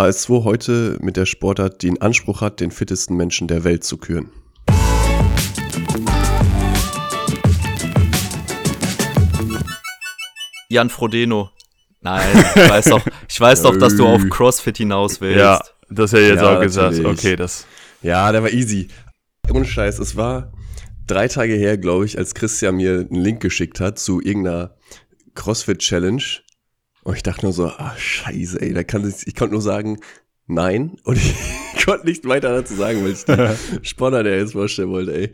HS2 heute mit der Sportart, die den Anspruch hat, den fittesten Menschen der Welt zu küren. Jan Frodeno. Nein, ich weiß doch, ich weiß doch, dass du auf CrossFit hinaus willst. Ja, das hätte ich jetzt Ja, auch gesagt. natürlich. Okay, das. Ja, der war easy. Ohne Scheiß, es war drei Tage her, glaube ich, als Christian mir einen Link geschickt hat zu irgendeiner CrossFit-Challenge. Und ich dachte nur so, ah, scheiße, ey, da kann ich, ich konnte nur sagen, nein. Und ich konnte nicht weiter dazu sagen, weil ich die Sportler, der jetzt vorstellen wollte, ey.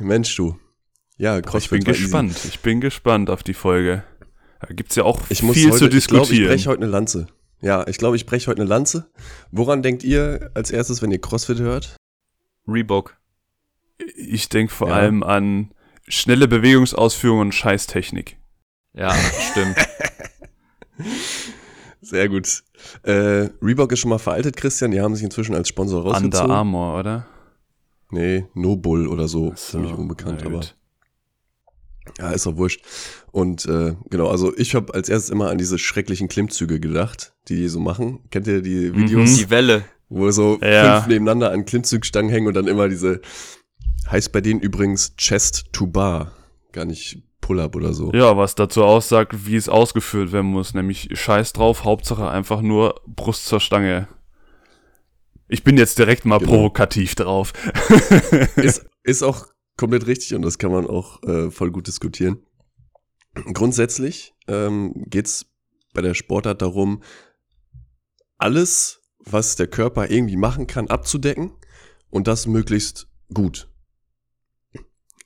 Mensch, du. Ja, Ich CrossFit bin war easy. gespannt. Ich bin gespannt auf die Folge. Da gibt's ja auch Ich muss viel heute, zu Ich glaube, ich diskutieren. breche heute eine Lanze. Ja, ich glaube, ich breche heute eine Lanze. Woran denkt ihr als erstes, wenn ihr CrossFit hört? Reebok. Ich denke vor Ja. allem an schnelle Bewegungsausführung und Scheißtechnik. Ja, stimmt. Sehr gut. Äh, Reebok ist schon mal veraltet, Christian. Die haben sich inzwischen als Sponsor Under rausgezogen. Armour, oder? Nee, No Bull oder so. So, Ziemlich unbekannt, aber ja, ist doch wurscht. Und äh, genau, also ich habe als erstes immer an diese schrecklichen Klimmzüge gedacht, die die so machen. Kennt ihr die Videos, Mhm. Die Welle. wo so Ja. fünf nebeneinander an Klimmzugstangen hängen und dann immer diese, heißt bei denen übrigens Chest to Bar, gar nicht Pull-Up oder so. Ja, was dazu aussagt, wie es ausgeführt werden muss. Nämlich Scheiß drauf, Hauptsache einfach nur Brust zur Stange. Ich bin jetzt direkt mal Genau. provokativ drauf. ist, ist auch komplett richtig und das kann man auch äh, voll gut diskutieren. Grundsätzlich ähm, geht's bei der Sportart darum, alles, was der Körper irgendwie machen kann, abzudecken und das möglichst gut.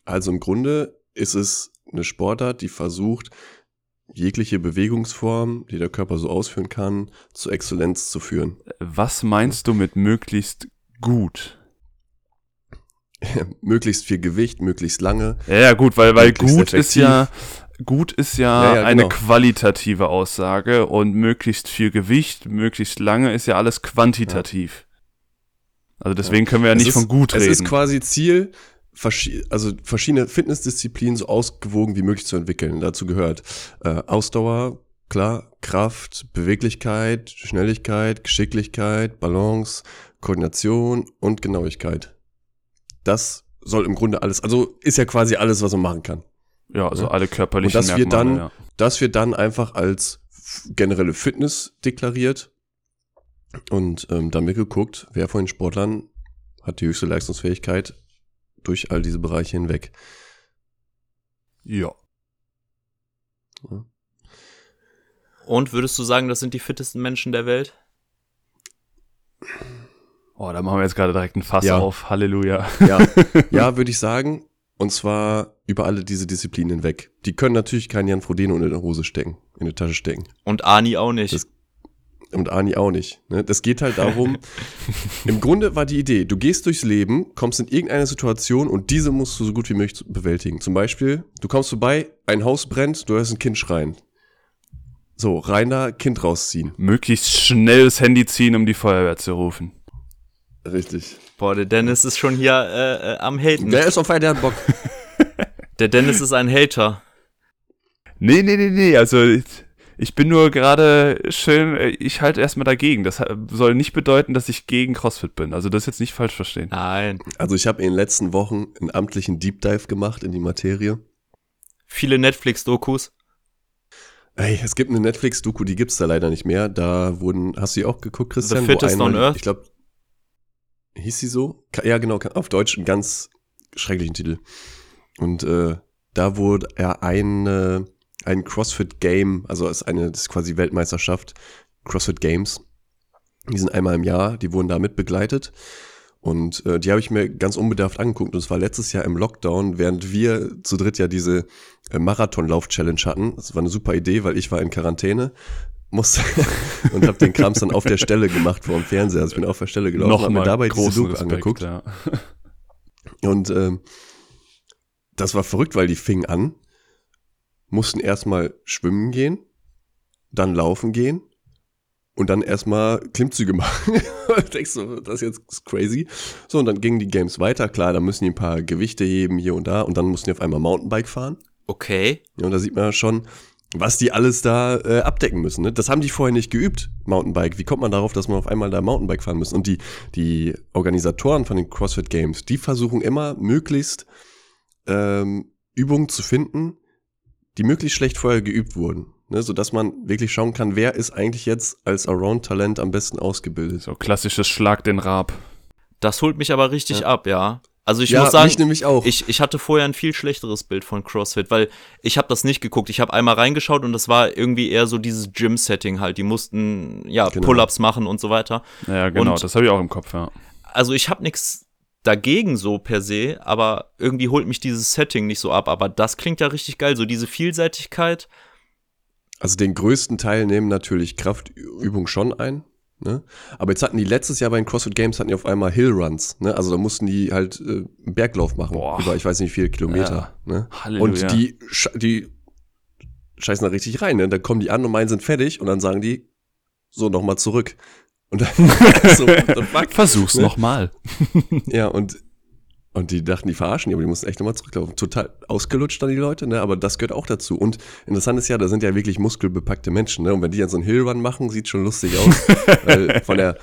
Also im Grunde ist es eine Sportart, die versucht, jegliche Bewegungsform, die der Körper so ausführen kann, zur Exzellenz zu führen. Was meinst du mit möglichst gut? möglichst viel Gewicht, möglichst lange. Ja, ja, gut, weil, weil gut ist ja, gut ist ja, Ja, eine genau. qualitative Aussage und möglichst viel Gewicht, möglichst lange ist ja alles quantitativ. Also deswegen können wir ja Es nicht ist, von gut es reden. ist quasi Ziel, verschi also verschiedene Fitnessdisziplinen so ausgewogen wie möglich zu entwickeln. Dazu gehört äh, Ausdauer, klar, Kraft, Beweglichkeit, Schnelligkeit, Geschicklichkeit, Balance, Koordination und Genauigkeit. Das soll im Grunde alles, also ist ja quasi alles, was man machen kann. ja, also Ja. alle körperlichen Und das wird Merkmale, dann- ja. Das wird dann einfach als generelle Fitness deklariert. Und ähm, wird geguckt, wer von den Sportlern hat die höchste Leistungsfähigkeit durch all diese Bereiche hinweg. Ja. Und würdest du sagen, das sind die fittesten Menschen der Welt? Oh, da machen wir jetzt gerade direkt ein Fass Ja. auf. Halleluja. Ja, ja würde ich sagen. Und zwar über alle diese Disziplinen hinweg. Die können natürlich keinen Jan Frodeno in eine Hose stecken, in eine Tasche stecken. Und Ani auch nicht. Das- Und Ani auch nicht. Ne? Das geht halt darum, im Grunde war die Idee, du gehst durchs Leben, kommst in irgendeine Situation und diese musst du so gut wie möglich bewältigen. Zum Beispiel, du kommst vorbei, ein Haus brennt, du hörst ein Kind schreien. So, rein da, Kind rausziehen. Möglichst schnell das Handy ziehen, um die Feuerwehr zu rufen. Richtig. Boah, der Dennis ist schon hier äh, äh, am Haten. Der ist auf Feier, der hat Bock. Der Dennis ist ein Hater. Nee, nee, nee, nee, also ich, bin nur gerade schön, äh, ich halte erstmal dagegen. Das soll nicht bedeuten, dass ich gegen CrossFit bin. Also das jetzt nicht falsch verstehen. Nein. Also ich habe in den letzten Wochen einen amtlichen Deep Dive gemacht in die Materie. Viele Netflix-Dokus. Ey, es gibt eine Netflix-Doku, die gibt's da leider nicht mehr. Da wurden, hast du die auch geguckt, Christian? The Fittest Wo on Earth? Ich glaube, hieß sie so? Ja, genau, auf Deutsch einen ganz schrecklichen Titel. Und äh, da wurde er ein, ein CrossFit-Game, also ist eine, das ist quasi Weltmeisterschaft, CrossFit Games. Die sind einmal im Jahr, die wurden da mit begleitet. Und äh, die habe ich mir ganz unbedarft angeguckt. Und es war letztes Jahr im Lockdown, während wir zu dritt ja diese äh, Marathonlauf-Challenge hatten. Das war eine super Idee, weil ich war in Quarantäne musste und habe den Krams dann auf der Stelle gemacht vor dem Fernseher. Also ich bin auf der Stelle gelaufen, habe mir dabei diese großen Doku angeguckt. Ja. Und ähm, das war verrückt, weil die fingen an, mussten erstmal schwimmen gehen, dann laufen gehen und dann erstmal Klimmzüge machen. Denkst du, das ist jetzt crazy. So, und dann gingen die Games weiter. Klar, da müssen die ein paar Gewichte heben hier und da und dann mussten die auf einmal Mountainbike fahren. Okay. Ja, und da sieht man ja schon, was die alles da äh, abdecken müssen. Ne? Das haben die vorher nicht geübt, Mountainbike. Wie kommt man darauf, dass man auf einmal da Mountainbike fahren muss? Und die, die Organisatoren von den CrossFit Games, die versuchen immer möglichst ähm, Übungen zu finden, die möglichst schlecht vorher geübt wurden. Ne? Sodass man wirklich schauen kann, wer ist eigentlich jetzt als Around-Talent am besten ausgebildet. So klassisches Schlag den Rab. Das holt mich aber richtig Ja. ab, ja. Also ich ja, muss sagen, nämlich auch. ich, ich hatte vorher ein viel schlechteres Bild von CrossFit, weil ich habe das nicht geguckt. Ich habe einmal reingeschaut und das war irgendwie eher so dieses Gym-Setting halt. Die mussten ja Genau. Pull-ups machen und so weiter. Ja, genau, Und- das habe ich auch im Kopf, ja. Also ich habe nichts dagegen so per se, aber irgendwie holt mich dieses Setting nicht so ab. Aber das klingt ja richtig geil, so diese Vielseitigkeit. Also den größten Teil nehmen natürlich Kraftübung schon ein. Ne? Aber jetzt hatten die letztes Jahr bei den CrossFit Games hatten die auf einmal Hillruns. Ne? Also da mussten die halt äh, einen Berglauf machen. Boah. Über ich weiß nicht wie viele Kilometer. Ne? Halleluja. Und die, die scheißen da richtig rein. Ne? Dann kommen die an und meinen sind fertig und dann sagen die, so nochmal zurück. Und dann so, what the fuck? Versuch's Ne? nochmal. Ja, und, und die dachten, die verarschen die, aber die mussten echt nochmal zurücklaufen. Total ausgelutscht dann die Leute, ne? Aber das gehört auch dazu. Und interessant ist ja, da sind ja wirklich muskelbepackte Menschen, ne? Und wenn die dann so einen Hillrun machen, sieht schon lustig aus. weil von der,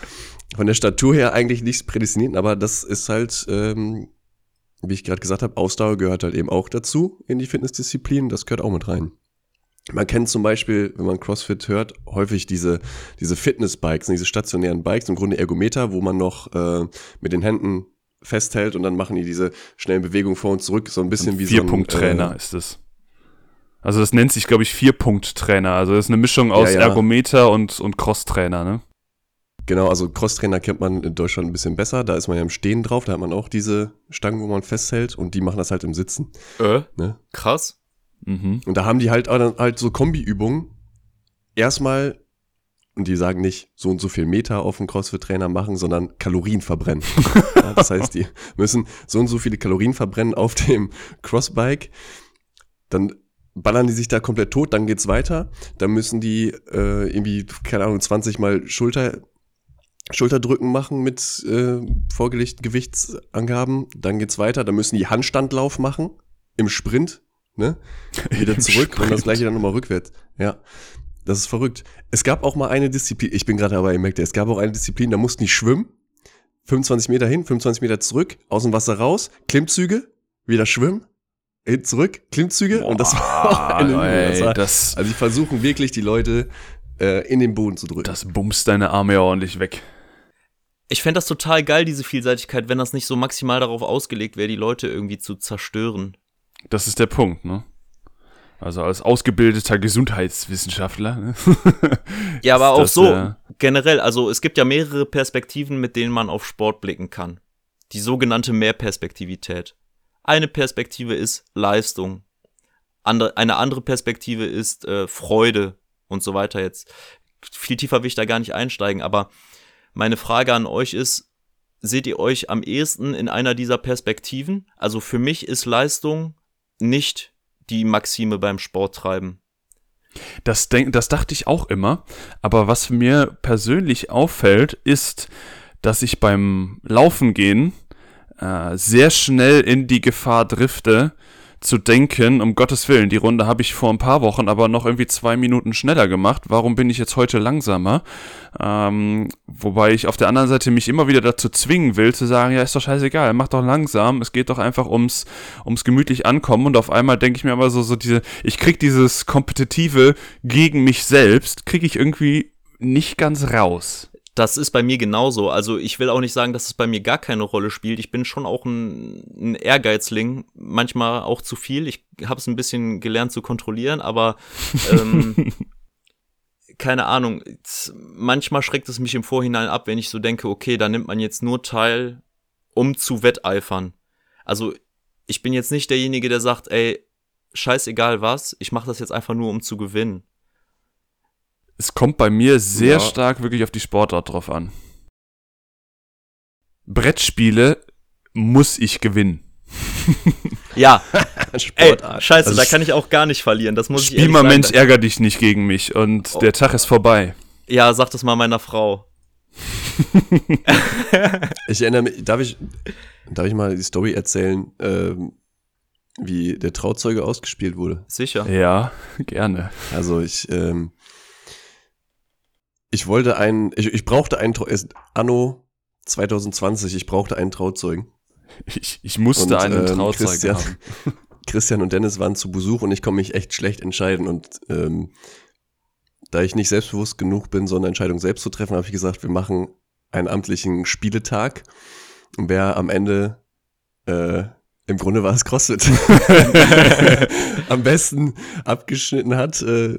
von der Statur her eigentlich nichts prädestiniert, aber das ist halt, ähm, wie ich gerade gesagt habe, Ausdauer gehört halt eben auch dazu in die Fitnessdisziplin. Das gehört auch mit rein. Man kennt zum Beispiel, wenn man CrossFit hört, häufig diese, diese Fitnessbikes, diese stationären Bikes, im Grunde Ergometer, wo man noch äh, mit den Händen festhält und dann machen die diese schnellen Bewegungen vor und zurück, so ein bisschen wie so ein Vier-Punkt-Trainer Äh, ist es. Also das nennt sich, glaube ich, Vier-Punkt-Trainer. Also das ist eine Mischung aus ja. Ergometer und, und Cross-Trainer, ne? genau, also Crosstrainer kennt man in Deutschland ein bisschen besser. Da ist man ja im Stehen drauf, da hat man auch diese Stangen, wo man festhält und die machen das halt im Sitzen. Äh, Ne? krass. Mhm. Und da haben die halt halt so Kombi-Übungen. Erstmal, und die sagen nicht so und so viel Meter auf dem CrossFit-Trainer machen, sondern Kalorien verbrennen. ja, das heißt, die müssen so und so viele Kalorien verbrennen auf dem Crossbike. Dann ballern die sich da komplett tot, dann geht's weiter. Dann müssen die äh, irgendwie, keine Ahnung, 20 Mal Schulter, Schulterdrücken machen mit äh, vorgelegten Gewichtsangaben. Dann geht's weiter. Dann müssen die Handstandlauf machen im Sprint. Ne? wieder zurück und das gleiche dann nochmal rückwärts. Ja, das ist verrückt. Es gab auch mal eine Disziplin, ich bin gerade dabei, ihr merkt, es gab auch eine Disziplin, da mussten die schwimmen, 25 Meter hin, 25 Meter zurück, aus dem Wasser raus, Klimmzüge, wieder schwimmen, hin zurück, Klimmzüge und das war eine Übung. Das ey, war, das, also die versuchen wirklich die Leute äh, in den Boden zu drücken. das bumst deine Arme ja ordentlich weg. Ich fände das total geil, diese Vielseitigkeit, wenn das nicht so maximal darauf ausgelegt wäre, die Leute irgendwie zu zerstören. Das ist der Punkt, ne? Also als ausgebildeter Gesundheitswissenschaftler. Ne? Ja, aber auch das, so äh, generell. Also es gibt ja mehrere Perspektiven, mit denen man auf Sport blicken kann. Die sogenannte Mehrperspektivität. Eine Perspektive ist Leistung. Andere, eine andere Perspektive ist äh, Freude und so weiter. Jetzt viel tiefer will ich da gar nicht einsteigen, aber meine Frage an euch ist, seht ihr euch am ehesten in einer dieser Perspektiven? Also für mich ist Leistung nicht die Maxime beim Sporttreiben. Das, denk, das dachte ich auch immer. Aber was mir persönlich auffällt, ist, dass ich beim Laufen gehen äh, sehr schnell in die Gefahr drifte, zu denken, um Gottes Willen, die Runde habe ich vor ein paar Wochen aber noch irgendwie zwei Minuten schneller gemacht. Warum bin ich jetzt heute langsamer? Ähm, wobei ich auf der anderen Seite mich immer wieder dazu zwingen will, zu sagen, ja, ist doch scheißegal, mach doch langsam. Es geht doch einfach ums, ums gemütlich ankommen. Und auf einmal denke ich mir aber so, so diese, ich krieg dieses Kompetitive gegen mich selbst, kriege ich irgendwie nicht ganz raus. Das ist bei mir genauso. Also ich will auch nicht sagen, dass es bei mir gar keine Rolle spielt. Ich bin schon auch ein, ein Ehrgeizling, manchmal auch zu viel. Ich habe es ein bisschen gelernt zu kontrollieren, aber ähm, keine Ahnung. Manchmal schreckt es mich im Vorhinein ab, wenn ich so denke, okay, da nimmt man jetzt nur teil, um zu wetteifern. Also ich bin jetzt nicht derjenige, der sagt, ey, scheißegal was, ich mache das jetzt einfach nur, um zu gewinnen. Es kommt bei mir sehr Ja. stark wirklich auf die Sportart drauf an. Brettspiele muss ich gewinnen. Ja, ey, Sportart. scheiße, Also da kann ich auch gar nicht verlieren. Das muss ich Spiel mal sagen. Mensch, ärger dich nicht gegen mich und Oh. der Tag ist vorbei. Ja, sag das mal meiner Frau. Ich erinnere mich, darf ich, darf ich mal die Story erzählen? Ähm, wie der Trauzeuge ausgespielt wurde? Sicher. Ja, gerne. Also ich, ähm, ich wollte einen, ich, ich brauchte einen, Anno 2020, ich brauchte einen Trauzeugen. Ich, ich musste Und, einen ähm, Trauzeugen Christian- haben. Christian und Dennis waren zu Besuch und ich konnte mich echt schlecht entscheiden. Und ähm, da ich nicht selbstbewusst genug bin, so eine Entscheidung selbst zu treffen, habe ich gesagt, wir machen einen amtlichen Spieletag. Und wer am Ende, äh, im Grunde war es CrossFit, am besten abgeschnitten hat, äh,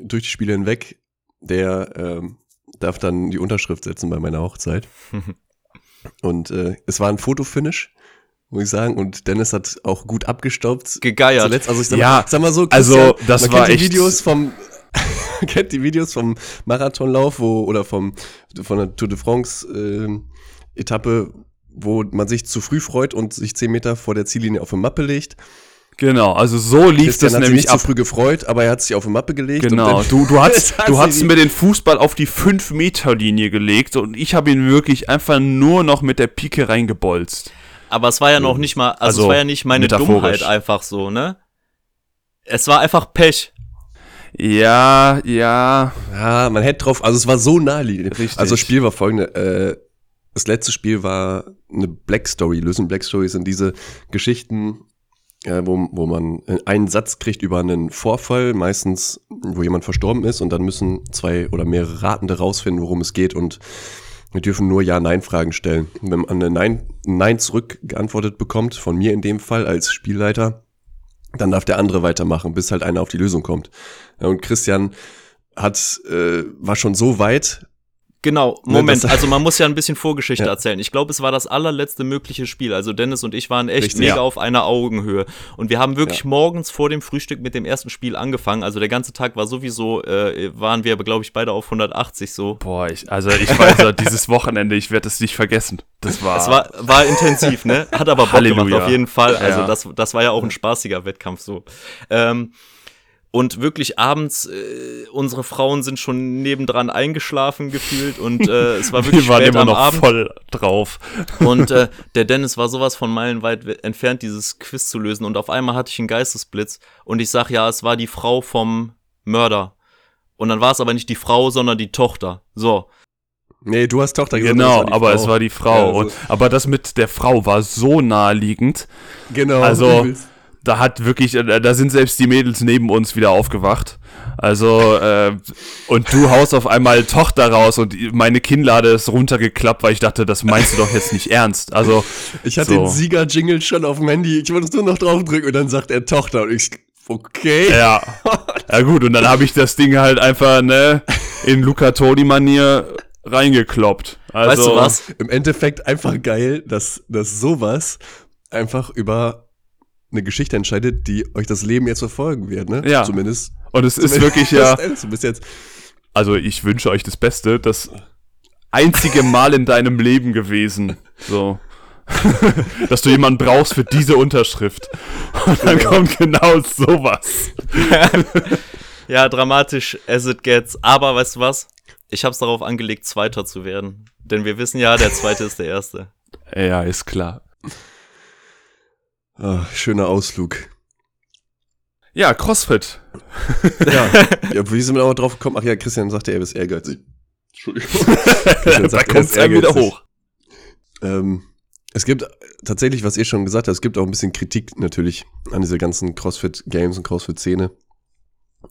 durch die Spiele hinweg, der ähm, darf dann die Unterschrift setzen bei meiner Hochzeit. Und äh, es war ein Fotofinish, muss ich sagen. Und Dennis hat auch gut abgestaubt. Gegeiert. Zuletzt, also ich sag, Ja, mal, sag mal so, also Christian, das man war kennt die echt- Videos vom kennt die Videos vom Marathonlauf wo, oder vom von der Tour de France ähm, Etappe, wo man sich zu früh freut und sich zehn Meter vor der Ziellinie auf eine Mappe legt. Genau, also so lief Christian das hat sich nämlich nicht ab. zu früh gefreut, aber er hat sich auf eine Mappe gelegt. Genau, und du, du hast, du hast die- mir den Fußball auf die 5-Meter-Linie gelegt und ich habe ihn wirklich einfach nur noch mit der Pike reingebolzt. Aber es war ja noch nicht mal, also, Also, es war ja nicht meine. Dummheit einfach so, ne? Es war einfach Pech. Ja, ja, Ja, man hätte drauf, also es war so naheliegend. Richtig. Also das Spiel war folgende, äh, das letzte Spiel war eine Black Story. Lösen Black Story sind diese Geschichten, äh, wo, wo man einen Satz kriegt über einen Vorfall, meistens, wo jemand verstorben ist und dann müssen zwei oder mehrere Ratende rausfinden, worum es geht und wir dürfen nur Ja-Nein-Fragen stellen. Wenn man eine Nein, Nein zurückgeantwortet bekommt, von mir in dem Fall als Spielleiter, dann darf der andere weitermachen, bis halt einer auf die Lösung kommt. Ja, und Christian hat, äh, war schon so weit, Genau, Ne, Moment, also man muss ja ein bisschen Vorgeschichte Ja. erzählen. Ich glaube, es war das allerletzte mögliche Spiel. Also Dennis und ich waren echt Richtig, mega ja. auf einer Augenhöhe. Und wir haben wirklich Ja. morgens vor dem Frühstück mit dem ersten Spiel angefangen. Also der ganze Tag war sowieso, äh, waren wir, glaube ich, beide auf 180 so. boah, ich, also ich weiß, ja, dieses Wochenende, ich werde es nicht vergessen. Das war, Es war, war intensiv, ne? Hat aber Bock Halleluja. gemacht, auf jeden Fall. Also das, das war ja auch ein spaßiger Wettkampf so. Ähm, und wirklich abends, äh, unsere Frauen sind schon nebendran eingeschlafen gefühlt und äh, es war wirklich wir waren spät immer am noch Abend. voll drauf. Und äh, der Dennis war sowas von meilenweit we- entfernt, dieses Quiz zu lösen. Und auf einmal hatte ich einen Geistesblitz und ich sag, ja, es war die Frau vom Mörder. Und dann war es aber nicht die Frau, sondern die Tochter. So. nee, du hast Tochter gesagt, Genau, das war die aber Frau. es war die Frau. Ja, also- und, aber das mit der Frau war so naheliegend. Genau. Also- übelst. Da hat wirklich, äh, da sind selbst die Mädels neben uns wieder aufgewacht. Also, äh, und du haust auf einmal Tochter raus und meine Kinnlade ist runtergeklappt, weil ich dachte, das meinst du doch jetzt nicht ernst. Also, ich hatte so. den Sieger-Jingle schon auf dem Handy, ich wollte es nur noch draufdrücken und dann sagt er Tochter und ich, okay. ja. Ja gut, und dann habe ich das Ding halt einfach, ne, in Luca Toni-Manier reingekloppt. Also, weißt du was? Im Endeffekt einfach geil, dass, dass sowas einfach über eine Geschichte entscheidet, die euch das Leben jetzt verfolgen wird, ne? Ja. Zumindest. Und es ist wirklich ja, Du bist jetzt. also ich wünsche euch das Beste, das einzige Mal in deinem Leben gewesen. So. Dass du jemanden brauchst für diese Unterschrift. Und dann kommt genau sowas. Ja, dramatisch as it gets. Aber weißt du was? Ich hab's darauf angelegt, Zweiter zu werden. Denn wir wissen ja, der Zweite ist der Erste. Ja, ist klar. Ah, schöner Ausflug. Ja, CrossFit. Ja, ja wie sind wir auch drauf gekommen? Ach ja, Christian sagte, er ist ehrgeizig. Entschuldigung. Da sagt, er kommt dann wieder ehrgeizig. hoch. Ähm, es gibt tatsächlich, was ihr schon gesagt habt, es gibt auch ein bisschen Kritik natürlich an diese ganzen CrossFit-Games und CrossFit-Szene.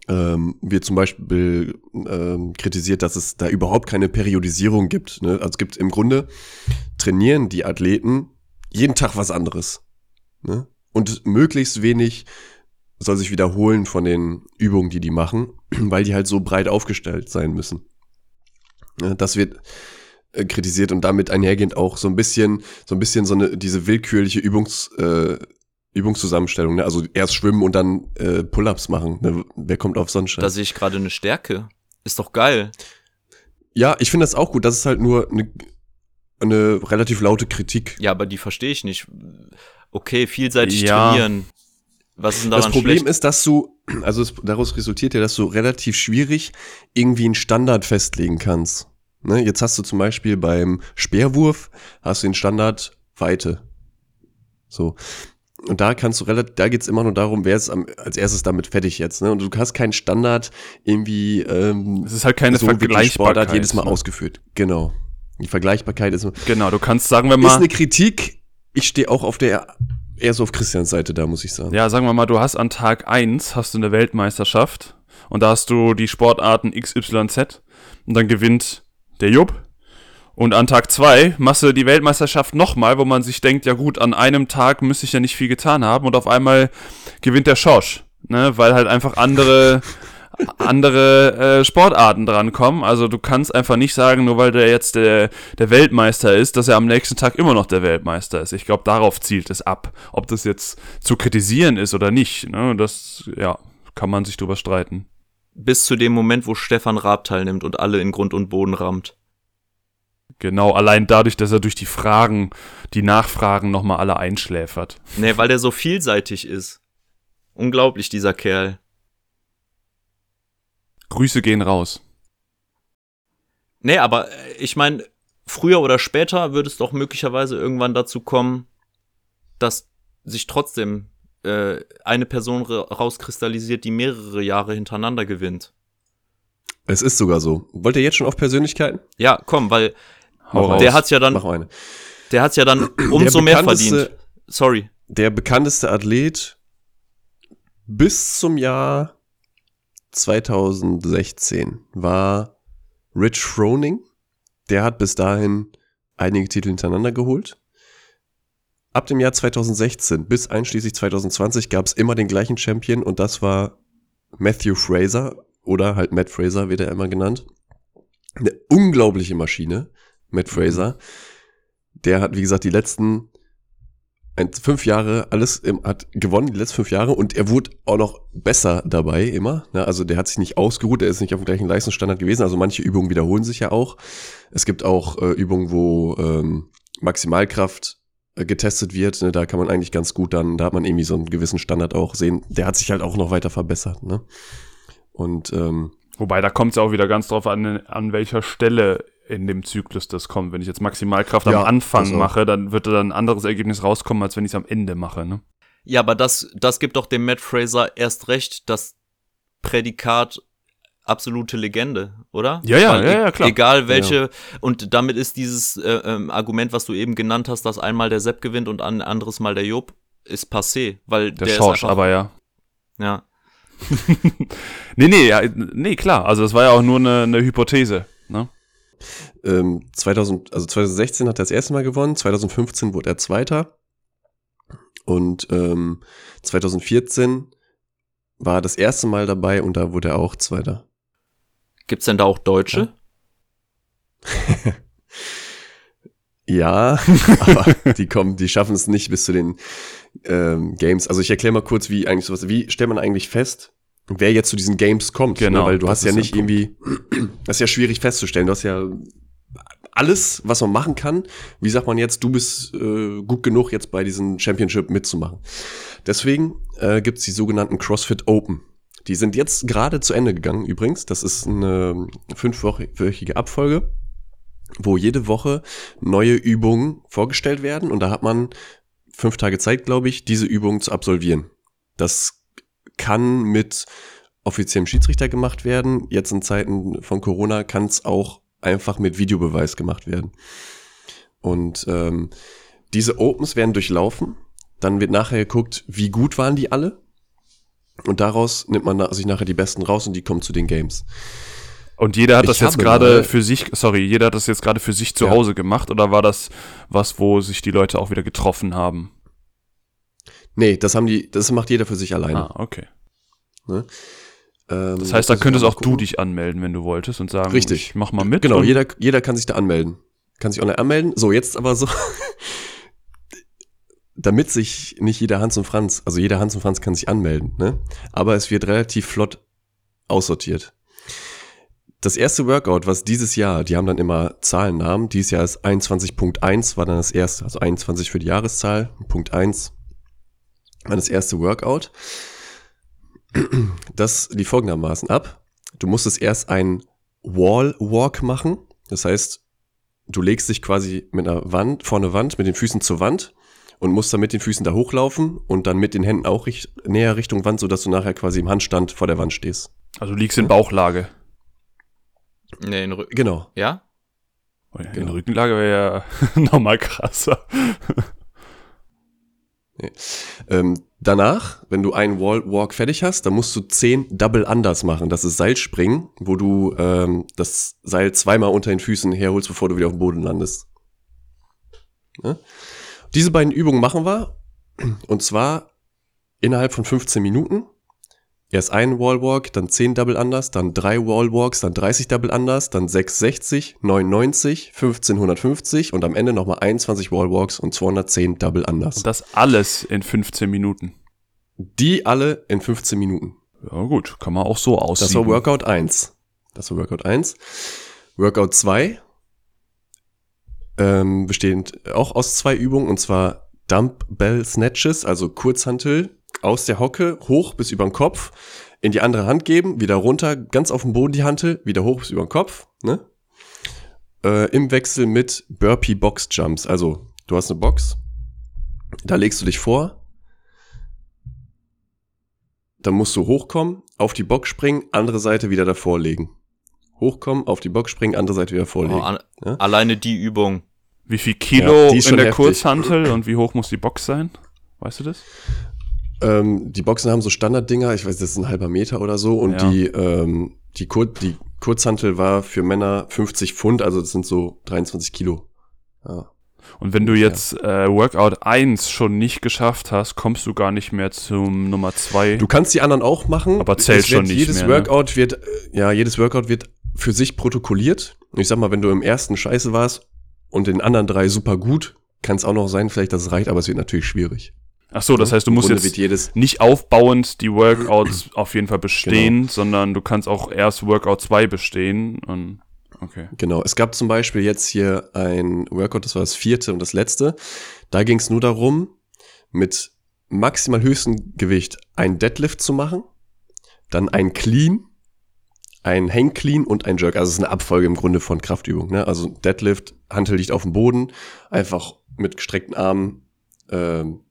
Ähm, wird zum Beispiel ähm, kritisiert, dass es da überhaupt keine Periodisierung gibt. Ne? Also es gibt im Grunde trainieren die Athleten jeden Tag was anderes. Ne? Und möglichst wenig soll sich wiederholen von den Übungen, die die machen, weil die halt so breit aufgestellt sein müssen. Das wird äh, kritisiert und damit einhergehend auch so ein bisschen, so ein bisschen so eine, diese willkürliche Übungs, äh, Übungszusammenstellung, ne? Also erst schwimmen und dann äh, Pull-ups machen. Ne? Wer kommt auf Sonnenschein? Da sehe ich gerade eine Stärke. Ist doch geil. ja, ich finde das auch gut. Das ist halt nur eine, eine relativ laute Kritik. Ja, aber die verstehe ich nicht. Okay, vielseitig Ja. trainieren. Was ist denn daran Das Problem schlecht? ist, dass du, also es, daraus resultiert ja, dass du relativ schwierig irgendwie einen Standard festlegen kannst. Ne? Jetzt hast du zum Beispiel beim Speerwurf, hast du den Standard Weite. So. Und da kannst du relativ, da geht's immer nur darum, wer ist am, als erstes damit fertig jetzt. Ne? Und du hast keinen Standard irgendwie. Ähm, Es ist halt keine so Vergleichbarkeit. Sportart jedes Mal ne? ausgeführt. Genau. Die Vergleichbarkeit ist, Genau, du kannst, sagen wir ist mal, eine Kritik. Ich stehe auch auf der eher so auf Christians Seite da, muss ich sagen. ja, sagen wir mal, du hast an Tag 1 hast du eine Weltmeisterschaft und da hast du die Sportarten XYZ und dann gewinnt der Jupp. Und an Tag 2 machst du die Weltmeisterschaft nochmal, wo man sich denkt, ja gut, an einem Tag müsste ich ja nicht viel getan haben und auf einmal gewinnt der Schorsch, ne, weil halt einfach andere andere äh, Sportarten drankommen. Also du kannst einfach nicht sagen, nur weil der jetzt der, der Weltmeister ist, dass er am nächsten Tag immer noch der Weltmeister ist. Ich glaube, darauf zielt es ab. Ob das jetzt zu kritisieren ist oder nicht, ne, das, ja, kann man sich drüber streiten. Bis zu dem Moment, wo Stefan Raab teilnimmt und alle in Grund und Boden rammt. Genau, allein dadurch, dass er durch die Fragen, die Nachfragen nochmal alle einschläfert. Nee, weil der so vielseitig ist. Unglaublich, dieser Kerl. Grüße gehen raus. Nee, aber äh, ich meine, früher oder später wird es doch möglicherweise irgendwann dazu kommen, dass sich trotzdem äh, eine Person ra- rauskristallisiert, die mehrere Jahre hintereinander gewinnt. Es ist sogar so. Wollt ihr jetzt schon auf Persönlichkeiten? Ja, komm, weil Hau der hat's ja dann, Mach eine. der hat's ja dann umso mehr verdient. Sorry. Der bekannteste Athlet bis zum Jahr 2016 war Rich Froning. Der hat bis dahin einige Titel hintereinander geholt. Ab dem Jahr 2016 bis einschließlich 2020 gab es immer den gleichen Champion und das war Matthew Fraser oder halt Matt Fraser wird er immer genannt. Eine unglaubliche Maschine, Matt Fraser. Der hat, wie gesagt, die letzten ein, fünf Jahre alles im, hat gewonnen, die letzten fünf Jahre, und er wurde auch noch besser dabei immer. Ne? Also der hat sich nicht ausgeruht, er ist nicht auf dem gleichen Leistungsstandard gewesen. Also manche Übungen wiederholen sich ja auch. Es gibt auch äh, Übungen, wo ähm, Maximalkraft äh, getestet wird. Ne? Da kann man eigentlich ganz gut dann, da hat man irgendwie so einen gewissen Standard auch sehen. Der hat sich halt auch noch weiter verbessert. Ne? Und ähm, Wobei, da kommt es auch wieder ganz drauf an, an welcher Stelle in dem Zyklus das kommt. Wenn ich jetzt Maximalkraft Ja, am Anfang mache, dann wird da dann ein anderes Ergebnis rauskommen, als wenn ich es am Ende mache. Ne? Ja, aber das, das gibt doch dem Matt Fraser erst recht das Prädikat absolute Legende, oder? Ja, ja, Weil ja, e- ja, klar. Egal welche, und damit ist dieses äh, ähm, Argument, was du eben genannt hast, dass einmal der Sepp gewinnt und ein anderes Mal der Job, ist passé, weil Der, der, Schorsch, ist einfach, aber ja. ja. Nee, nee, ja, nee, klar. Also das war ja auch nur eine, eine Hypothese. Ähm, 2000, also 2016 hat er das erste Mal gewonnen, 2015 wurde er Zweiter und ähm, 2014 war er das erste Mal dabei und da wurde er auch Zweiter. Gibt's denn da auch Deutsche? Ja, aber die kommen, die schaffen es nicht bis zu den ähm, Games. Also ich erkläre mal kurz, wie eigentlich sowas, wie stellt man eigentlich fest, wer jetzt zu diesen Games kommt? Genau, ne? Weil du hast ja nicht irgendwie, das ist ja schwierig festzustellen. Du hast ja alles, was man machen kann. Wie sagt man jetzt, du bist äh, gut genug, jetzt bei diesem Championship mitzumachen. Deswegen äh, gibt's die sogenannten CrossFit Open. Die sind jetzt gerade zu Ende gegangen übrigens. Das ist eine fünfwöchige Abfolge wo jede Woche neue Übungen vorgestellt werden und da hat man fünf Tage Zeit, glaube ich, diese Übungen zu absolvieren. Das kann mit offiziellem Schiedsrichter gemacht werden. Jetzt in Zeiten von Corona kann es auch einfach mit Videobeweis gemacht werden. Und ähm, diese Opens werden durchlaufen. Dann wird nachher geguckt, wie gut waren die alle. Und daraus nimmt man sich nachher die Besten raus und die kommen zu den Games. Und jeder hat Ich das jetzt gerade für sich, sorry, jeder hat das jetzt gerade für sich zu Ja. Hause gemacht oder war das was, wo sich die Leute auch wieder getroffen haben? Nee, das haben die, das macht jeder für sich alleine. Ah, okay. Ähm, Das heißt, da könntest auch du gucken. dich anmelden, wenn du wolltest und sagen, Richtig. ich mach mal mit. Genau, jeder, jeder kann sich da anmelden. Kann sich online anmelden. So, jetzt aber so. Damit sich nicht jeder Hans und Franz, also jeder Hans und Franz kann sich anmelden, ne? Aber es wird relativ flott aussortiert. Das erste Workout, was dieses Jahr, die haben dann immer Zahlennamen, dieses Jahr ist 21.1 war dann das erste, also 21 für die Jahreszahl, Punkt 1 war das erste Workout. Das lief folgendermaßen ab. Du musstest erst ein Wall Walk machen. Das heißt, du legst dich quasi mit einer Wand, vor eine Wand, mit den Füßen zur Wand und musst dann mit den Füßen da hochlaufen und dann mit den Händen auch richt näher Richtung Wand, sodass du nachher quasi im Handstand vor der Wand stehst. Also du liegst in Bauchlage. Nee, in Rü Genau. ja? In Genau. Rückenlage wäre ja nochmal krasser. Ähm, danach, wenn du einen Wall Walk fertig hast, dann musst du 10 Double Unders machen. Das ist Seilspringen, wo du ähm, das Seil zweimal unter den Füßen herholst, bevor du wieder auf dem Boden landest. Ne? Diese beiden Übungen machen wir. Und zwar innerhalb von 15 Minuten. Erst einen Wallwalk, dann 10 Double Unders, dann drei Wallwalks, dann 30 Double Unders, dann 660, 990, 1550 und am Ende nochmal 21 Wallwalks und 210 Double Unders. Und das alles in 15 Minuten. Die alle in 15 Minuten. Ja gut, kann man auch so aussehen. Das war Workout 1. Das war Workout 1. Workout 2 ähm, bestehend auch aus zwei Übungen und zwar Dumbbell Snatches, also Kurzhantel aus der Hocke hoch bis über den Kopf, in die andere Hand geben, wieder runter, ganz auf den Boden die Hantel, wieder hoch bis über den Kopf, ne? Äh, Im Wechsel mit Burpee Box Jumps. Also, du hast eine Box, da legst du dich vor, dann musst du hochkommen, auf die Box springen, andere Seite wieder davor legen. Hochkommen, auf die Box springen, andere Seite wieder vorlegen. Oh, an, Ja? Alleine die Übung. Wie viel Kilo Ja, die ist in schon der heftig. Kurzhantel und wie hoch muss die Box sein? Weißt du das? Ähm, die Boxen haben so Standarddinger, ich weiß, das ist ein halber Meter oder so. Und Ja. die, ähm, die, Kur die Kurzhantel war für Männer 50 Pfund, also das sind so 23 Kilo. Ja. Und wenn du jetzt äh, Workout 1 schon nicht geschafft hast, kommst du gar nicht mehr zum Nummer 2. Du kannst die anderen auch machen. Aber zählt wird schon nicht jedes mehr, ne? Workout wird, äh, ja, jedes Workout wird für sich protokolliert. Ich sag mal, wenn du im ersten scheiße warst und den anderen drei super gut, kann es auch noch sein, vielleicht, dass es reicht, aber es wird natürlich schwierig. Ach so, das heißt, du musst jetzt nicht aufbauend die Workouts auf jeden Fall bestehen, sondern du kannst auch erst Workout 2 bestehen und okay. Genau, es gab zum Beispiel jetzt hier ein Workout, das war das vierte und das letzte. Da ging es nur darum, mit maximal höchstem Gewicht ein Deadlift zu machen, dann ein Clean, ein Hang Clean und ein Jerk. Also es ist eine Abfolge im Grunde von Kraftübungen. Ne? Also Deadlift, Hantel liegt auf dem Boden, einfach mit gestreckten Armen ähm,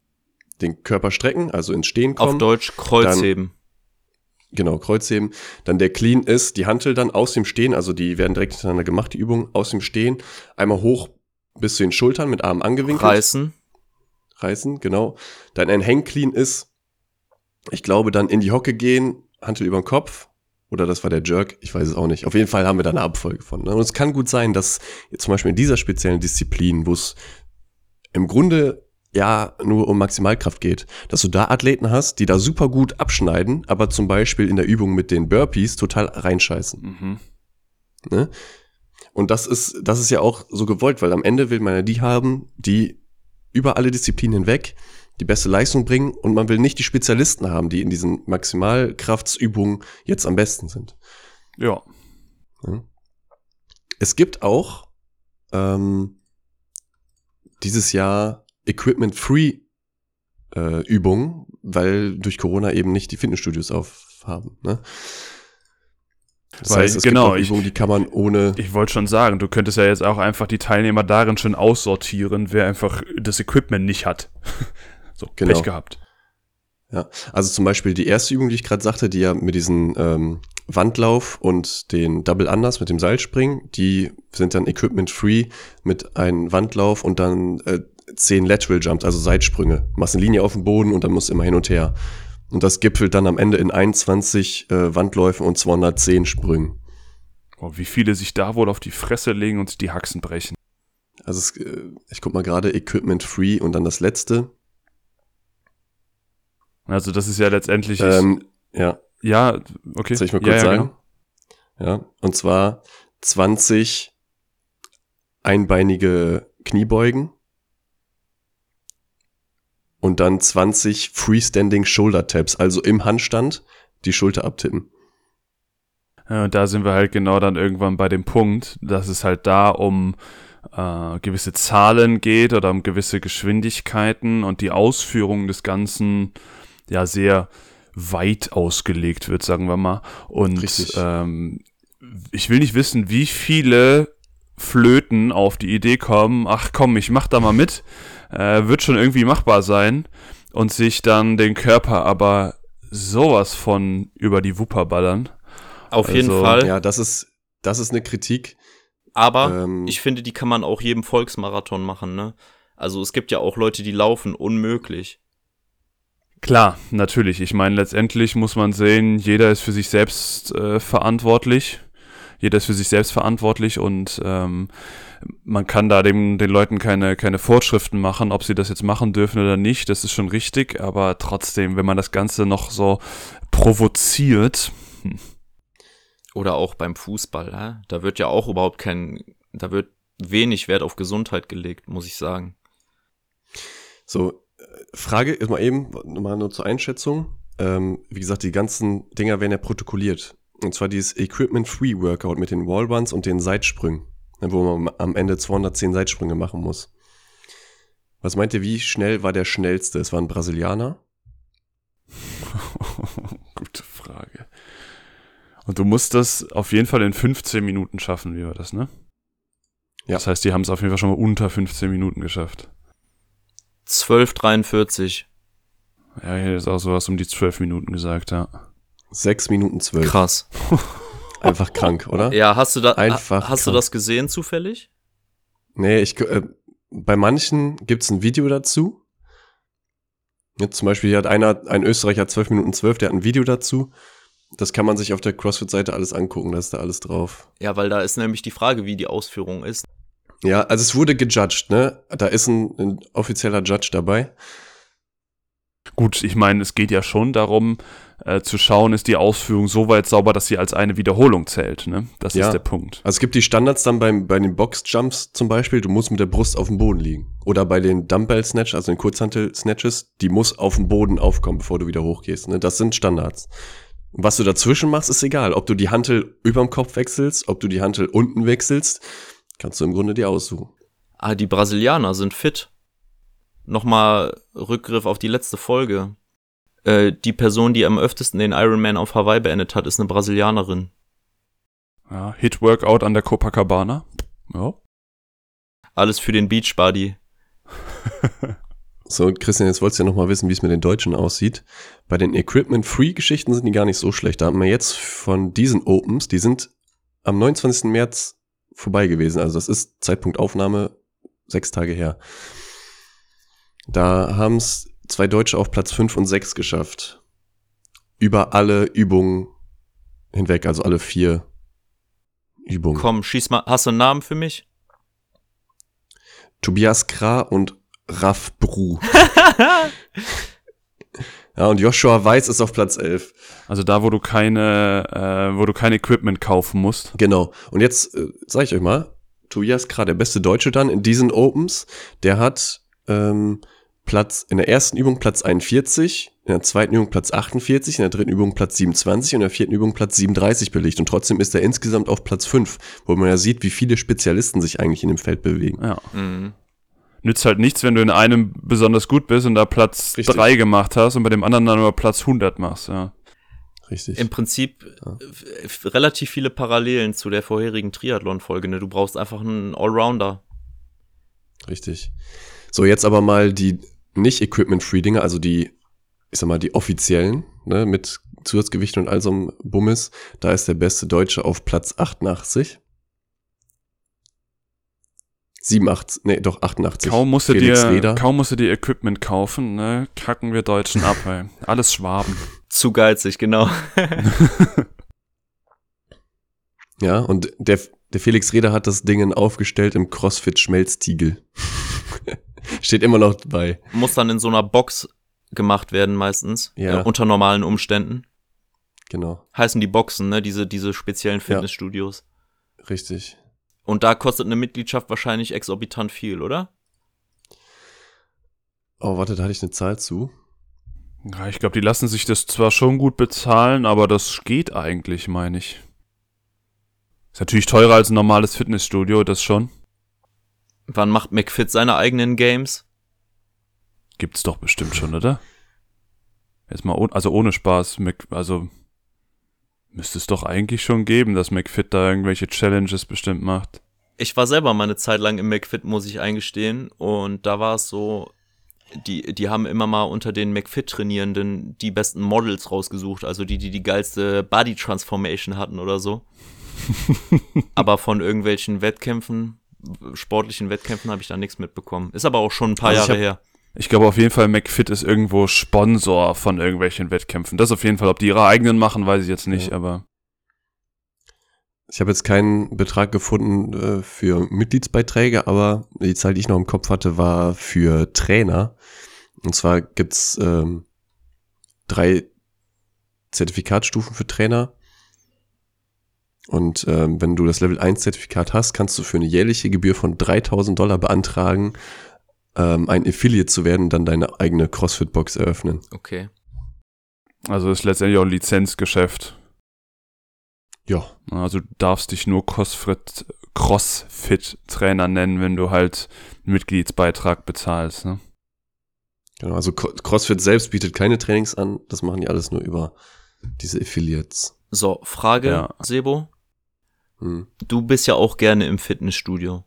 den Körper strecken, also ins Stehen kommen. Auf Deutsch Kreuzheben. Genau, Kreuzheben. Dann der Clean ist die Hantel dann aus dem Stehen, also die werden direkt hintereinander gemacht, die Übungen aus dem Stehen. Einmal hoch bis zu den Schultern mit Armen angewinkelt. Reißen. Reißen, genau. Dann ein Hang Clean ist, ich glaube, dann in die Hocke gehen, Hantel über den Kopf. Oder das war der Jerk, ich weiß es auch nicht. Auf jeden Fall haben wir da eine Abfolge von. ne? Und es kann gut sein, dass zum Beispiel in dieser speziellen Disziplin, wo es im Grunde ja nur um Maximalkraft geht, dass du da Athleten hast, die da super gut abschneiden, aber zum Beispiel in der Übung mit den Burpees total reinscheißen. Mhm. Ne? Und das ist, das ist ja auch so gewollt, weil am Ende will man ja die haben, die über alle Disziplinen hinweg die beste Leistung bringen und man will nicht die Spezialisten haben, die in diesen Maximalkraftsübungen jetzt am besten sind. Ja. Es gibt auch ähm, dieses Jahr Equipment-Free äh, weil durch Corona eben nicht die Fitnessstudios aufhaben. Ne? Das Weil, heißt, es genau, gibt ich- Übungen, die kann man ohne Ich wollte schon sagen, du könntest ja jetzt auch einfach die Teilnehmer darin schon aussortieren, wer einfach das Equipment nicht hat. so, Genau. Pech gehabt. Ja, also zum Beispiel die erste Übung, die ich gerade sagte, die ja mit diesem ähm, Wandlauf und den Double Unders mit dem Seilspringen, die sind dann Equipment-free mit einem Wandlauf und dann äh, zehn Lateral Jumps, also Seitsprünge. Machst eine Linie auf dem Boden und dann musst du immer hin und her. Und das gipfelt dann am Ende in 21 äh, Wandläufen und 210 Sprüngen. Oh, wie viele sich da wohl auf die Fresse legen und die Haxen brechen. Also es, äh, ich guck mal gerade Equipment-free und dann das letzte. Also das ist ja letztendlich... Ähm, ja, ja, okay. Soll ich mal ja, kurz ja, sagen? genau. Ja, und zwar 20 einbeinige Kniebeugen und dann 20 Freestanding Shoulder Taps, also im Handstand die Schulter abtippen. Ja, und da sind wir halt genau dann irgendwann bei dem Punkt, dass es halt da um äh, gewisse Zahlen geht oder um gewisse Geschwindigkeiten und die Ausführung des Ganzen ja sehr weit ausgelegt wird, sagen wir mal. Und Richtig. ähm, ich will nicht wissen, wie viele Flöten auf die Idee kommen, ach komm, ich mach da mal mit, äh, wird schon irgendwie machbar sein und sich dann den Körper aber sowas von über die Wupper ballern. Auf jeden Also, Fall. Ja, das ist, das ist eine Kritik. Aber Ähm, ich finde, die kann man auch jedem Volksmarathon machen, ne? Also es gibt ja auch Leute, die laufen unmöglich. Klar, natürlich. Ich meine, letztendlich muss man sehen, jeder ist für sich selbst äh, verantwortlich. Jeder ist für sich selbst verantwortlich und ähm, man kann da dem, den Leuten keine, keine Vorschriften machen, ob sie das jetzt machen dürfen oder nicht. Das ist schon richtig, aber trotzdem, wenn man das Ganze noch so provoziert, Oder auch beim Fußball, hä? da wird ja auch überhaupt kein, da wird wenig Wert auf Gesundheit gelegt, muss ich sagen. So, äh, Frage ist mal eben, mal nur zur Einschätzung. Ähm, wie gesagt, die ganzen Dinger werden ja protokolliert. Und zwar dieses Equipment-Free-Workout mit den Wallruns und den Seitsprüngen, wo man am Ende 210 Seitsprünge machen muss. Was meint ihr, wie schnell war der schnellste? Es war ein Brasilianer. gute Frage. Und du musst das auf jeden Fall in 15 Minuten schaffen, wie war das, ne? Ja. Das heißt, die haben es auf jeden Fall schon mal unter 15 Minuten geschafft. 12,43. Ja, hier ist auch sowas um die 12 Minuten gesagt, ja. 6 Minuten 12. Krass. Einfach krank, oder? Ja, hast du da, Einfach hast du das gesehen zufällig? Nee, ich, äh, bei manchen gibt's ein Video dazu. Jetzt zum Beispiel hier hat einer, ein Österreicher 12 Minuten 12, der hat ein Video dazu. Das kann man sich auf der CrossFit-Seite alles angucken, da ist da alles drauf. Ja, weil da ist nämlich die Frage, wie die Ausführung ist. Ja, also es wurde gejudged, ne? Da ist ein, ein offizieller Judge dabei. Gut, ich meine, es geht ja schon darum, äh, zu schauen, ist die Ausführung so weit sauber, dass sie als eine Wiederholung zählt, ne? Das Ja. ist der Punkt. Also es gibt die Standards dann beim, bei den Box-Jumps zum Beispiel, du musst mit der Brust auf dem Boden liegen. Oder bei den Dumbbell-Snatch, also den Kurzhantel-Snatches, die muss auf dem Boden aufkommen, bevor du wieder hochgehst. Ne? Das sind Standards. Was du dazwischen machst, ist egal. Ob du die Hantel überm Kopf wechselst, ob du die Hantel unten wechselst, kannst du im Grunde dir aussuchen. Ah, die Brasilianer sind fit. Nochmal Rückgriff auf die letzte Folge. Äh, die Person, die am öftesten den Ironman auf Hawaii beendet hat, ist eine Brasilianerin. Ja, Hit-Workout an der Copacabana. Ja. Alles für den Beachbody. So, und Christian, jetzt wolltest du ja noch mal wissen, wie es mit den Deutschen aussieht. Bei den Equipment-Free-Geschichten sind die gar nicht so schlecht. Da haben wir jetzt von diesen Opens, die sind am 29. März vorbei gewesen. Also das ist Zeitpunkt Aufnahme sechs Tage her. Da haben es zwei Deutsche auf Platz 5 und 6 geschafft. Über alle Übungen hinweg, also alle vier Übungen. Komm, schieß mal. Hast du einen Namen für mich? Tobias Krah und Raff Bru. ja, und Joshua Weiß ist auf Platz 11. Also da, wo du keine, äh, wo du kein Equipment kaufen musst. Genau. Und jetzt äh, sage ich euch mal, Tobias Krah, der beste Deutsche dann in diesen Opens, der hat ähm, Platz in der ersten Übung Platz 41, in der zweiten Übung Platz 48, in der dritten Übung Platz 27 und in der vierten Übung Platz 37 belegt. Und trotzdem ist er insgesamt auf Platz 5, wo man ja sieht, wie viele Spezialisten sich eigentlich in dem Feld bewegen. Ja. Mhm. Nützt halt nichts, wenn du in einem besonders gut bist und da Platz Richtig. 3 gemacht hast und bei dem anderen dann nur Platz 100 machst, ja. Richtig. Im Prinzip f- relativ viele Parallelen zu der vorherigen Triathlon-Folge. Ne? Du brauchst einfach einen Allrounder. Richtig. So, jetzt aber mal die nicht Equipment-Free-Dinger, also die, ich sag mal, die offiziellen, ne, mit Zusatzgewichten und all so einem Bummes. Da ist der beste Deutsche auf Platz 88. 87, nee, doch 88. Kaum musst, du Felix dir, Leder. kaum musst du dir Equipment kaufen, ne, kacken wir Deutschen ab, ey. Alles Schwaben. Zu geizig, genau. Ja, und der, der Felix Reder hat das Ding aufgestellt im CrossFit-Schmelztiegel. Steht immer noch bei. Muss dann in so einer Box gemacht werden meistens. Ja. Äh, unter normalen Umständen. Genau, Heißen die Boxen, ne? Diese, diese speziellen Fitnessstudios. richtig. Und da kostet eine Mitgliedschaft wahrscheinlich exorbitant viel, oder? Oh, warte, da hatte ich eine Zahl zu. Ja, ich glaube, die lassen sich das zwar schon gut bezahlen, aber das geht eigentlich, meine ich. Ist natürlich teurer als ein normales Fitnessstudio, das schon. Wann macht McFit seine eigenen Games? Gibt's doch bestimmt schon, oder? Jetzt mal, ohne, also ohne Spaß, Mc, also müsste es doch eigentlich schon geben, dass McFit da irgendwelche Challenges bestimmt macht. Ich war selber mal eine Zeit lang im McFit, muss ich eingestehen. Und da war es so, die, die haben immer mal unter den McFit-Trainierenden die besten Models rausgesucht, also die, die die geilste Body Transformation hatten oder so. aber von irgendwelchen Wettkämpfen, sportlichen Wettkämpfen habe ich da nichts mitbekommen. Ist aber auch schon ein paar Also ich Jahre hab- her. Ich glaube auf jeden Fall, McFit ist irgendwo Sponsor von irgendwelchen Wettkämpfen. Das auf jeden Fall. Ob die ihre eigenen machen, weiß ich jetzt nicht, Ja. aber. Ich habe jetzt keinen Betrag gefunden äh, für Mitgliedsbeiträge, aber die Zahl, die ich noch im Kopf hatte, war für Trainer. Und zwar gibt's ähm, drei Zertifikatstufen für Trainer. Und ähm, wenn du das Level 1 Zertifikat hast, kannst du für eine jährliche Gebühr von 3000 Dollar beantragen, ähm, ein Affiliate zu werden und dann deine eigene CrossFit-Box eröffnen. Okay. Also ist letztendlich auch ein Lizenzgeschäft. Ja, Also du darfst dich nur Crossfit, Crossfit-Trainer nennen, wenn du halt einen Mitgliedsbeitrag bezahlst. Ne? genau. Also CrossFit selbst bietet keine Trainings an. Das machen die alles nur über diese Affiliates. So, Frage, Ja. Sebo. Hm. Du bist ja auch gerne im Fitnessstudio.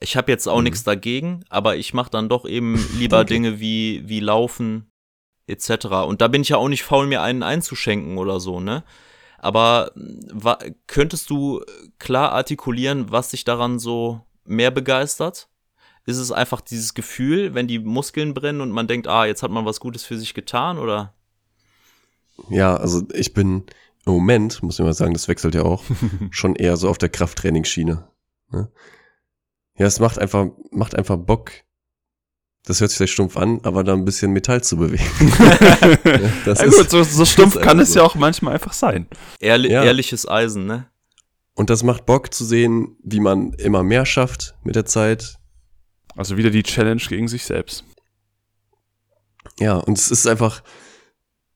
Ich habe jetzt auch Mhm. nichts dagegen, aber ich mache dann doch eben lieber Danke. Dinge wie, wie Laufen etc. Und da bin ich ja auch nicht faul, mir einen einzuschenken oder so, ne? Aber wa könntest du klar artikulieren, was dich daran so mehr begeistert? Ist es einfach dieses Gefühl, wenn die Muskeln brennen und man denkt, ah, jetzt hat man was Gutes für sich getan, oder? Ja, also ich bin im Moment, muss ich mal sagen, das wechselt ja auch, schon eher so auf der Krafttrainingsschiene. Ne? Ja, es macht einfach, macht einfach Bock. Das hört sich vielleicht stumpf an, aber da ein bisschen Metall zu bewegen. Ja, das Ja ist, gut, so, so stumpf ist kann es so. ja auch manchmal einfach sein. Ehrli Ja. Ehrliches Eisen, ne? und das macht Bock zu sehen, wie man immer mehr schafft mit der Zeit. Also wieder die Challenge gegen sich selbst. Ja, und es ist einfach,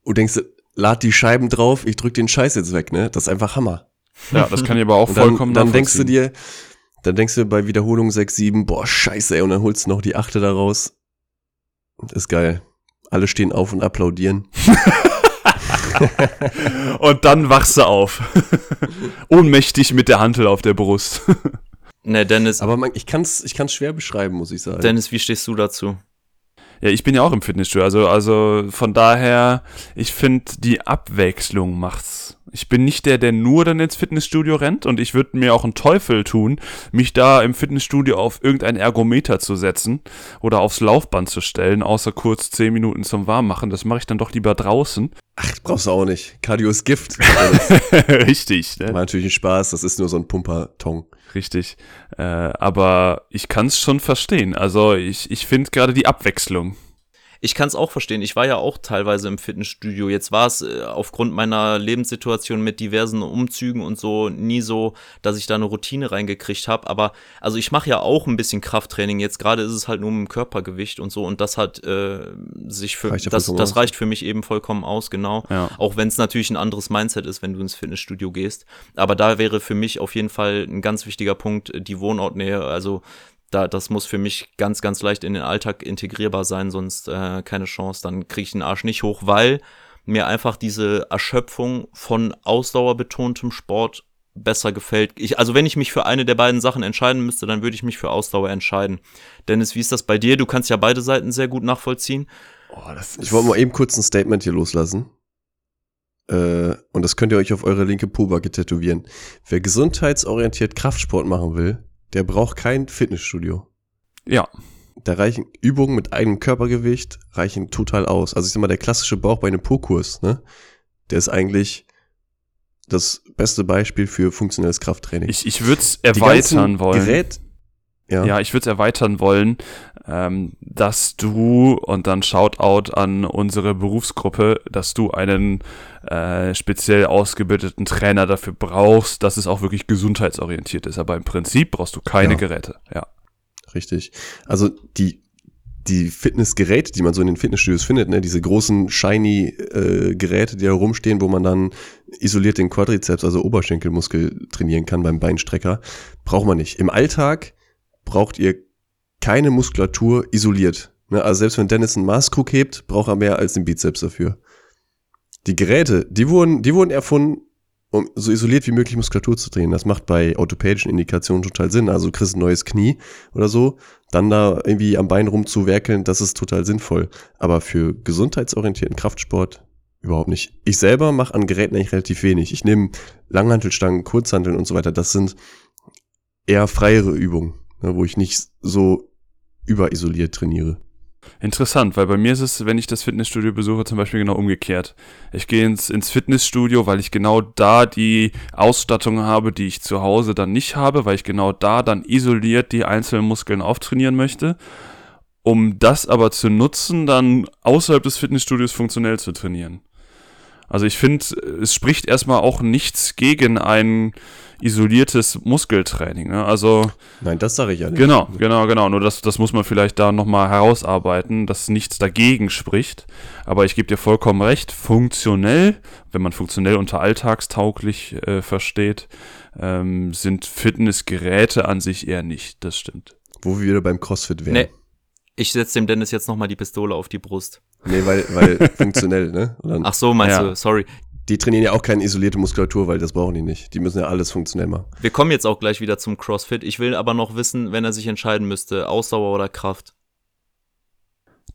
du denkst, lad die Scheiben drauf, ich drück den Scheiß jetzt weg, ne? Das ist einfach Hammer. Ja, das kann ich aber auch Und dann, vollkommen dann denkst du dir, dann denkst du bei Wiederholung 6, 7, boah, scheiße, ey, und dann holst du noch die achte da raus. Ist geil. Alle stehen auf und applaudieren. Und dann wachst du auf. Ohnmächtig mit der Hantel auf der Brust. Ne, Dennis, Aber man, ich kann's, ich kann's schwer beschreiben, muss ich sagen. Dennis, wie stehst du dazu? Ja, ich bin ja auch im Fitnessstudio, also, also von daher, ich finde, die Abwechslung macht's. Ich bin nicht der, der nur dann ins Fitnessstudio rennt und ich würde mir auch einen Teufel tun, mich da im Fitnessstudio auf irgendein Ergometer zu setzen oder aufs Laufband zu stellen, außer kurz zehn Minuten zum Warmmachen. Das mache ich dann doch lieber draußen. Ach, brauchst du auch nicht. Cardio ist Gift. Richtig, ne? War natürlich ein Spaß, das ist nur so ein Pumpertong. Richtig. Äh, aber ich kann es schon verstehen. Also ich, ich finde gerade die Abwechslung. Ich kann es auch verstehen. Ich war ja auch teilweise im Fitnessstudio. Jetzt war es äh, aufgrund meiner Lebenssituation mit diversen Umzügen und so nie so, dass ich da eine Routine reingekriegt habe. Aber also ich mache ja auch ein bisschen Krafttraining. Jetzt gerade ist es halt nur mit dem Körpergewicht und so. Und das hat äh, sich für Reicht das, das reicht für mich eben vollkommen aus, genau. Ja. Auch wenn es natürlich ein anderes Mindset ist, wenn du ins Fitnessstudio gehst. Aber da wäre für mich auf jeden Fall ein ganz wichtiger Punkt die Wohnortnähe. Also da, das muss für mich ganz, ganz leicht in den Alltag integrierbar sein, sonst äh, keine Chance. Dann kriege ich den Arsch nicht hoch, weil mir einfach diese Erschöpfung von ausdauerbetontem Sport besser gefällt. Ich, also wenn ich mich für eine der beiden Sachen entscheiden müsste, dann würde ich mich für Ausdauer entscheiden. Dennis, wie ist das bei dir? Du kannst ja beide Seiten sehr gut nachvollziehen. Oh, Ich wollte mal eben kurz ein Statement hier loslassen. Äh, und das könnt ihr euch auf eure linke Pobacke tätowieren. Wer gesundheitsorientiert Kraftsport machen will, der braucht kein Fitnessstudio. Ja, Da reichen Übungen mit eigenem Körpergewicht, reichen total aus. Also ich sag mal, der klassische Bauch bei einem Po-Kurs, ne? Der ist eigentlich das beste Beispiel für funktionelles Krafttraining. ich, ich würde es erweitern wollen. Gerät, ja, Ja, ich würde es erweitern wollen, ähm, dass du, und dann Shoutout an unsere Berufsgruppe, dass du einen äh, speziell ausgebildeten Trainer dafür brauchst, dass es auch wirklich gesundheitsorientiert ist. Aber im Prinzip brauchst du keine Ja. Geräte. Ja. Richtig. Also die, die Fitnessgeräte, die man so in den Fitnessstudios findet, ne, diese großen shiny äh, Geräte, die da rumstehen, wo man dann isoliert den Quadrizeps, also Oberschenkelmuskel trainieren kann beim Beinstrecker, braucht man nicht. Im Alltag braucht ihr keine Muskulatur isoliert. Ne, also selbst wenn Dennis einen Maßkrug hebt, braucht er mehr als den Bizeps dafür. Die Geräte, die wurden, die wurden erfunden, um so isoliert wie möglich Muskulatur zu trainieren. Das macht bei orthopädischen Indikationen total Sinn. Also du kriegst ein neues Knie oder so, dann da irgendwie am Bein rumzuwerkeln, das ist total sinnvoll. Aber für gesundheitsorientierten Kraftsport überhaupt nicht. Ich selber mache an Geräten eigentlich relativ wenig. Ich nehme Langhantelstangen, Kurzhanteln und so weiter. Das sind eher freiere Übungen, ne, wo ich nicht so überisoliert trainiere. Interessant, weil bei mir ist es, wenn ich das Fitnessstudio besuche, zum Beispiel genau umgekehrt. Ich gehe ins, ins Fitnessstudio, weil ich genau da die Ausstattung habe, die ich zu Hause dann nicht habe, weil ich genau da dann isoliert die einzelnen Muskeln auftrainieren möchte, um das aber zu nutzen, dann außerhalb des Fitnessstudios funktionell zu trainieren. Also ich finde, es spricht erstmal auch nichts gegen ein isoliertes Muskeltraining. Ne? Also Nein, das sage ich ja nicht. Genau, genau, genau. Nur das, das muss man vielleicht da nochmal herausarbeiten, dass nichts dagegen spricht. Aber ich gebe dir vollkommen recht, funktionell, wenn man funktionell unter alltagstauglich äh, versteht, ähm, sind Fitnessgeräte an sich eher nicht. Das stimmt. Wo wir wieder beim CrossFit wären. Nee. Ich setze dem Dennis jetzt nochmal die Pistole auf die Brust. Nee, weil, weil funktionell, ne? Ach so, meinst Ja. du? Sorry. Die trainieren ja auch keine isolierte Muskulatur, weil das brauchen die nicht. Die müssen ja alles funktionell machen. Wir kommen jetzt auch gleich wieder zum CrossFit. Ich will aber noch wissen, wenn er sich entscheiden müsste, Ausdauer oder Kraft.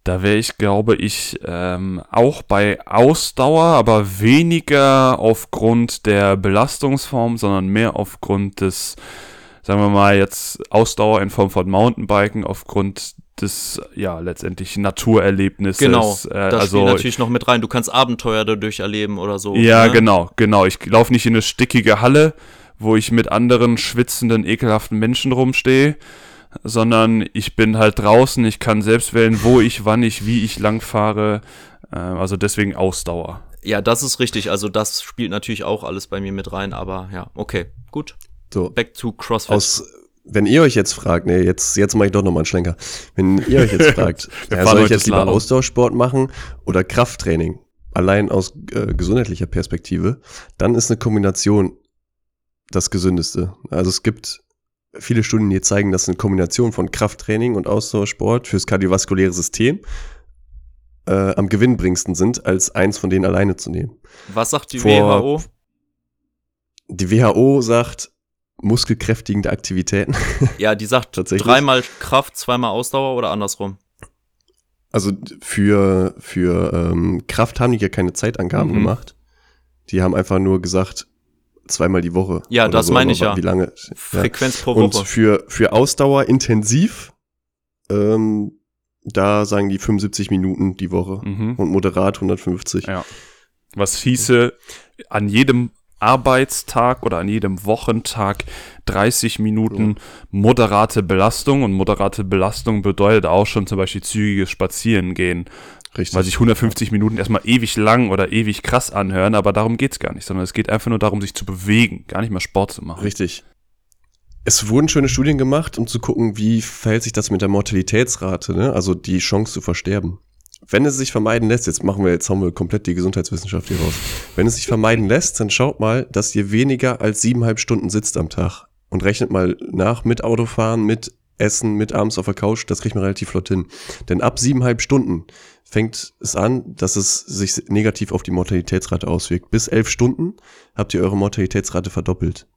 Da wäre ich, glaube ich, ähm, auch bei Ausdauer, aber weniger aufgrund der Belastungsform, sondern mehr aufgrund des, sagen wir mal jetzt Ausdauer in Form von Mountainbiken, aufgrund des, ja, letztendlich Naturerlebnisses. Genau. äh, Das also spielt natürlich noch mit rein. Du kannst Abenteuer dadurch erleben oder so. Ja, ne? genau, genau. Ich laufe nicht in eine stickige Halle, wo ich mit anderen schwitzenden, ekelhaften Menschen rumstehe, sondern ich bin halt draußen, ich kann selbst wählen, wo ich, wann ich, wie ich langfahre. Äh, also deswegen Ausdauer. Ja, das ist richtig. Also das spielt natürlich auch alles bei mir mit rein. Aber ja, okay, gut. So, Back to CrossFit. aus, wenn ihr euch jetzt fragt, nee, jetzt, jetzt mache ich doch nochmal einen Schlenker. Wenn ihr euch jetzt fragt, ja, soll ich jetzt lieber Slalom. Ausdauersport machen oder Krafttraining, allein aus äh, gesundheitlicher Perspektive, dann ist eine Kombination das Gesündeste. Also es gibt viele Studien, die zeigen, dass eine Kombination von Krafttraining und Ausdauersport fürs kardiovaskuläre System äh, am gewinnbringendsten sind, als eins von denen alleine zu nehmen. Was sagt die Vor- WHO? Die WHO sagt, muskelkräftigende Aktivitäten Ja, die sagt Tatsächlich? dreimal Kraft, zweimal Ausdauer oder andersrum. Also für, für ähm, Kraft haben die ja keine Zeitangaben Mhm. gemacht. Die haben einfach nur gesagt, zweimal die Woche. Ja, das so, meine ich ja. Wie lange? Ja. Frequenz pro Und Woche. für, für Ausdauer intensiv, ähm, da sagen die 75 Minuten die Woche. Mhm. Und moderat 150. Ja. Was hieße, an jedem Arbeitstag oder an jedem Wochentag 30 Minuten moderate Belastung und moderate Belastung bedeutet auch schon zum Beispiel zügiges Spazierengehen, Richtig. weil sich 150 Minuten erstmal ewig lang oder ewig krass anhören, aber darum geht's gar nicht, sondern es geht einfach nur darum, sich zu bewegen, gar nicht mal Sport zu machen. Richtig. Es wurden schöne Studien gemacht, um zu gucken, wie verhält sich das mit der Mortalitätsrate, ne? also die Chance zu versterben. Wenn es sich vermeiden lässt, jetzt machen wir, jetzt haben wir komplett die Gesundheitswissenschaft hier raus. Wenn es sich vermeiden lässt, dann schaut mal, dass ihr weniger als siebeneinhalb Stunden sitzt am Tag und rechnet mal nach mit Autofahren, mit Essen, mit abends auf der Couch, das kriegt man relativ flott hin. Denn ab siebeneinhalb Stunden fängt es an, dass es sich negativ auf die Mortalitätsrate auswirkt. Bis elf Stunden habt ihr eure Mortalitätsrate verdoppelt.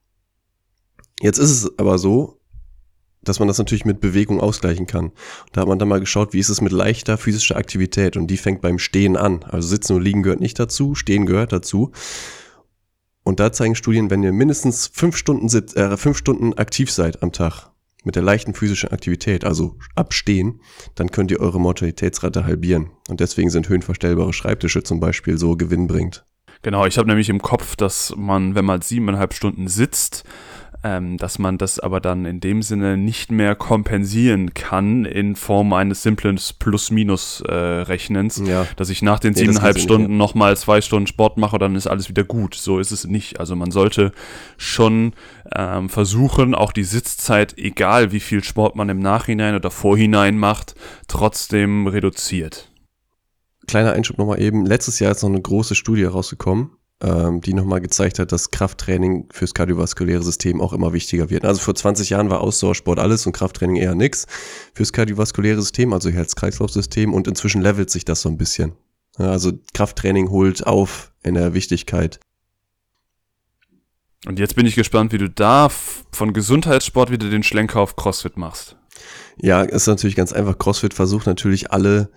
Jetzt ist es aber so, dass man das natürlich mit Bewegung ausgleichen kann. Da hat man dann mal geschaut, wie ist es mit leichter physischer Aktivität und die fängt beim Stehen an. Also Sitzen und Liegen gehört nicht dazu, Stehen gehört dazu. Und da zeigen Studien, wenn ihr mindestens fünf Stunden, äh, fünf Stunden aktiv seid am Tag mit der leichten physischen Aktivität, also abstehen, dann könnt ihr eure Mortalitätsrate halbieren. Und deswegen sind höhenverstellbare Schreibtische zum Beispiel so gewinnbringend. Genau, ich habe nämlich im Kopf, dass man, wenn man siebeneinhalb Stunden sitzt, ähm, dass man das aber dann in dem Sinne nicht mehr kompensieren kann in Form eines simplen Plus-Minus-Rechnens, Ja. dass ich nach den Nee, siebeneinhalb Stunden nochmal zwei Stunden Sport mache, dann ist alles wieder gut. So ist es nicht. Also man sollte schon ähm, versuchen, auch die Sitzzeit, egal wie viel Sport man im Nachhinein oder Vorhinein macht, trotzdem reduziert. kleiner Einschub nochmal eben. Letztes Jahr ist noch eine große Studie rausgekommen, ähm, die nochmal gezeigt hat, dass Krafttraining fürs kardiovaskuläre System auch immer wichtiger wird. Also vor 20 Jahren war Ausdauersport alles und Krafttraining eher nix fürs kardiovaskuläre System, also Herz-Kreislauf-System und inzwischen levelt sich das so ein bisschen. Ja, also Krafttraining holt auf in der Wichtigkeit. Und jetzt bin ich gespannt, wie du da von Gesundheitssport wieder den Schlenker auf CrossFit machst. Ja, ist natürlich ganz einfach. CrossFit versucht natürlich alle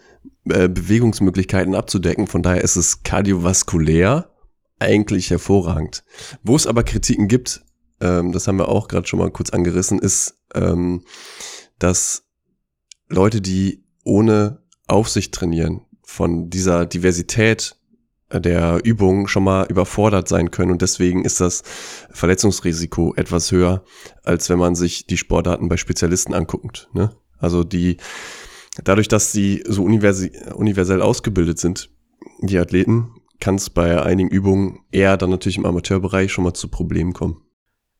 äh, Bewegungsmöglichkeiten abzudecken. Von daher ist es kardiovaskulär eigentlich hervorragend. Wo es aber Kritiken gibt, ähm, das haben wir auch gerade schon mal kurz angerissen, ist, ähm, dass Leute, die ohne Aufsicht trainieren, von dieser Diversität der Übungen schon mal überfordert sein können und deswegen ist das Verletzungsrisiko etwas höher, als wenn man sich die Sportarten bei Spezialisten anguckt. Ne? Also die, dadurch, dass sie so universell ausgebildet sind, die Athleten, kann es bei einigen Übungen eher dann natürlich im Amateurbereich schon mal zu Problemen kommen.